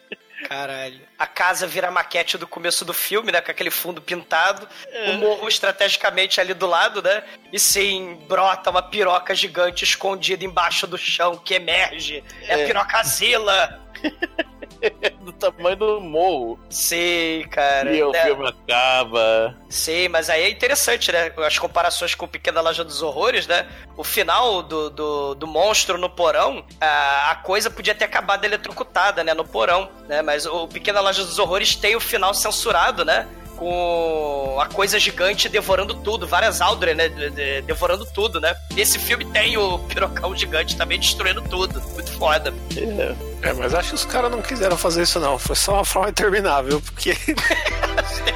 Caralho. A casa vira a maquete do começo do filme, né? Com aquele fundo pintado. O morro estrategicamente ali do lado, né? E sim, brota uma piroca gigante escondida embaixo do chão que emerge. É, a É. pirocazila. do tamanho do morro. Sei, cara. E o né? filme acaba. Sei, mas aí é interessante, né? As comparações com o Pequena Loja dos Horrores, né? O final do, do, do monstro no porão, a, a coisa podia ter acabado eletrocutada, né? No porão, né? Mas o Pequena Loja dos Horrores tem o final censurado, né? Com a coisa gigante devorando tudo, várias Aldre, né? de- de- devorando tudo, né? Nesse filme tem o pirocão gigante também destruindo tudo. Muito foda. É, mas acho que os caras não quiseram fazer isso, não. Foi só uma forma interminável, porque.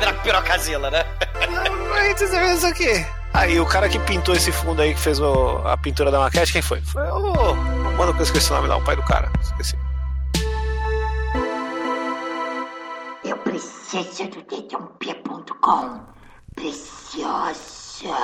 Com pirocazila, né? Mas isso aqui. Aí, o cara que pintou esse fundo aí, que fez o- a pintura da maquete, quem foi? Foi o. Mano, que eu esqueci o nome lá, o pai do cara. Esqueci. Eu preciso do dedãopia.com. Preciosa.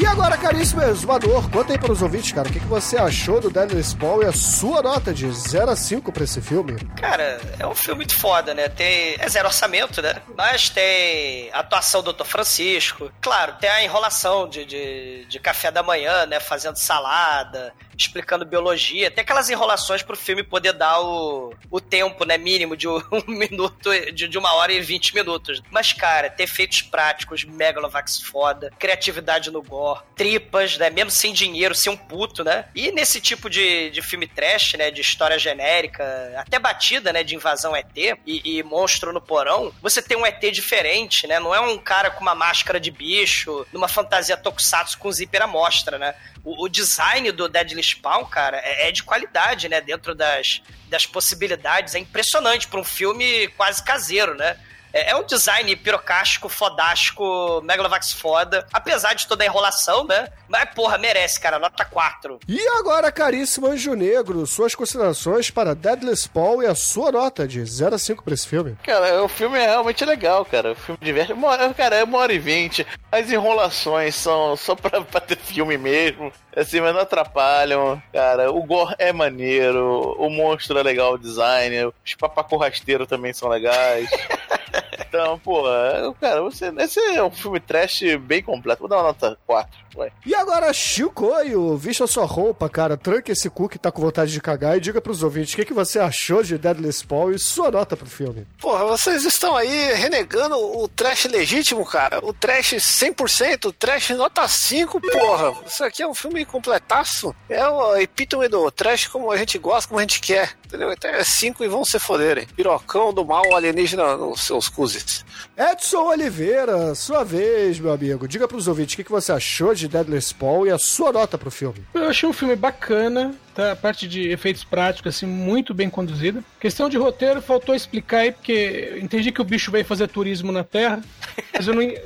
E agora, caríssimo exumador, conta aí para os ouvintes, cara, o que, que você achou do Deadly Spawn e a sua nota de 0 a 5 pra esse filme? Cara, é um filme muito foda, né? Tem. É zero orçamento, né? Mas tem a atuação do Dr. Francisco. Claro, tem a enrolação de, de, de café da manhã, né? Fazendo salada, explicando biologia. Tem aquelas enrolações pro filme poder dar o, o tempo, né? Mínimo de um minuto, de, de uma hora e vinte minutos. Mas, cara, tem efeitos práticos, Megalovax foda, criatividade no gore, tripas, né? Mesmo sem dinheiro, sem um puto, né? E nesse tipo de, de filme trash, né? De história genérica, até batida, né? De invasão ET e, e monstro no porão, você tem um ET diferente, né? Não é um cara com uma máscara de bicho, numa fantasia tokusatsu com zíper à mostra, né? O, o design do Deadly Spawn, cara, é, é de qualidade, né? Dentro das, das possibilidades. É impressionante para um filme quase caseiro, né? É, é um design pirocástico, fodástico, Megalovax foda. Apesar de toda a enrolação, né? Mas, porra, merece, cara. Nota 4. E agora, caríssimo Anjo Negro, suas considerações para Deadless Paul e a sua nota de 0 a 5 pra esse filme. Cara, o filme é realmente legal, cara. O filme diverte. Cara, é uma hora e vinte. As enrolações são só pra, pra ter filme mesmo. Assim, mas não atrapalham. Cara, o gore é maneiro. O monstro é legal, o design. Os papaco rasteiro também são legais. Então, pô, cara, você, esse é um filme trash bem completo. Vou dar uma nota 4. E agora, Chicoio, vista sua roupa, cara, tranque esse cu que tá com vontade de cagar e diga pros ouvintes o que, que você achou de Deadless Paul e sua nota pro filme. Porra, vocês estão aí renegando o trash legítimo, cara. O trash 100%, o trash nota 5, porra. Isso aqui é um filme completaço. É o epítome do trash como a gente gosta, como a gente quer. Entendeu? Então é 5 e vão se foderem. Pirocão do mal alienígena nos seus cuzes. Edson Oliveira, sua vez, meu amigo. Diga pros ouvintes o que, que você achou de Deadless Paul e a sua nota pro filme. Eu achei um filme bacana, tá? A parte de efeitos práticos, assim, muito bem conduzida. Questão de roteiro, faltou explicar aí, porque eu entendi que o bicho veio fazer turismo na Terra, mas eu não, eu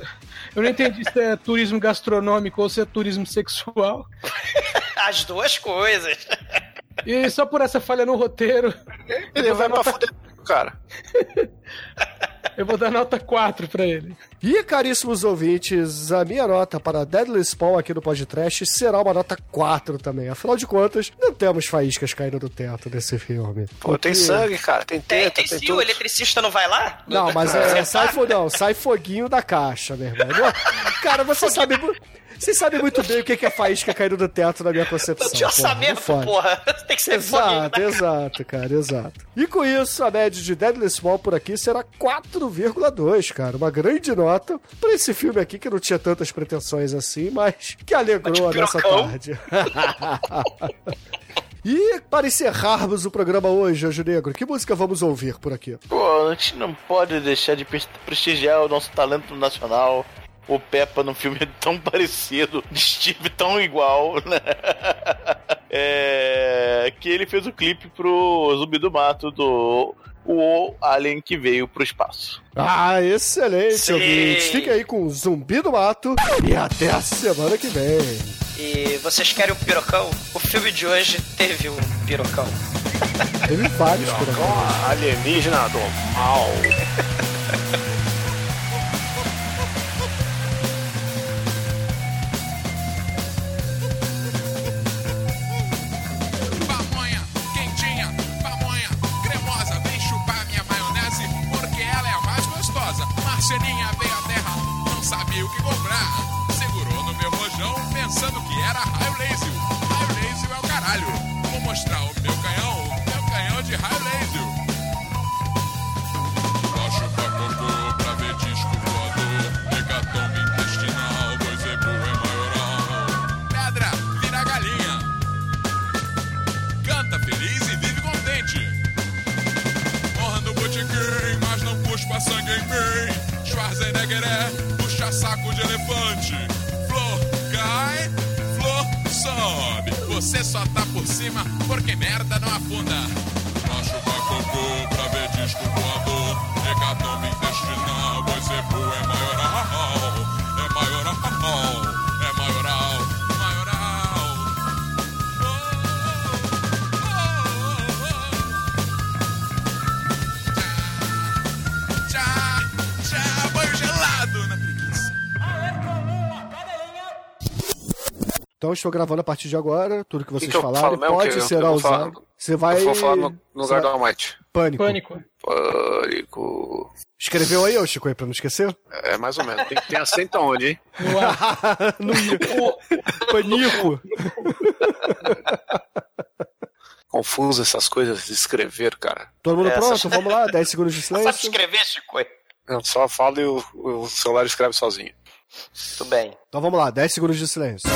não entendi se é turismo gastronômico ou se é turismo sexual. As duas coisas. E só por essa falha no roteiro, Ele vai pra fuder, cara. eu vou dar nota 4 pra ele. E, caríssimos ouvintes, a minha nota para Deadless Paul aqui no podcast será uma nota 4 também. Afinal de contas, não temos faíscas caindo do teto nesse filme. Pô, tem Porque- sangue, cara. Tem Tem, teta, tem tem sim, o eletricista não vai lá? Não, mas é, sai, fo- não, sai foguinho da caixa, meu irmão. Cara, você sabe, você sabe muito bem o que é faísca caindo do teto na minha concepção. Não tinha porra, orçamento, fode. porra. Tem que ser. Exato, exato, cara, exato. E com isso, a média de Deadless Paul por aqui será 4,2, cara. Uma grande nota pra esse filme aqui que não tinha tantas pretensões assim, mas que alegrou a Mas nossa tarde. E para encerrarmos o programa hoje, Anjo Negro, que música vamos ouvir por aqui? Pô, a gente não pode deixar de pres- prestigiar o nosso talento nacional. O Peppa num filme tão parecido, de Steve tão igual, né? É, que ele fez o clipe pro Zumbi do Mato do o Alien que veio pro espaço. Ah, excelente, Sim. ouvintes. Fique aí com o Zumbi do Mato e até a semana que vem. E vocês querem um pirocão? O filme de hoje teve um pirocão. Teve vários aqui. Ó, alienígena do mal. sabia o que comprar. Segurou no meu rojão, pensando que era raio laser. Raio laser é o caralho. Vou mostrar o meu canhão, meu canhão de raio laser. Pra chupar cocô, pra ver disco voador, hecatombe intestinal, pois é é maioral. Pedra, vira galinha canta feliz e vive contente. Honra no botiquim, mas não cuspa sangue em mim. Schwarzenegger é saco de elefante. Flor cai, flor sobe. Você só tá por cima porque merda não afunda. Macho pra cocô pra ver disco voador. Hecatombe Então estou gravando a partir de agora. Tudo que vocês que falaram falo pode ser eu vou falar- usado. Você vai. Eu vou falar no, no lugar você do vai- Almighty. Pânico. Pânico. Pânico. Escreveu aí, ô Chico, aí, pra não esquecer? É mais ou menos. Tem que ter acento aonde, hein? No no Pânico. Confuso essas coisas de escrever, cara. Todo mundo É, pronto? essas- Vamos lá, 10 segundos de Sabe silêncio. escrever, Chico? Eu só falo e o, o celular escreve sozinho. Tudo bem. Então vamos lá, 10 segundos de silêncio.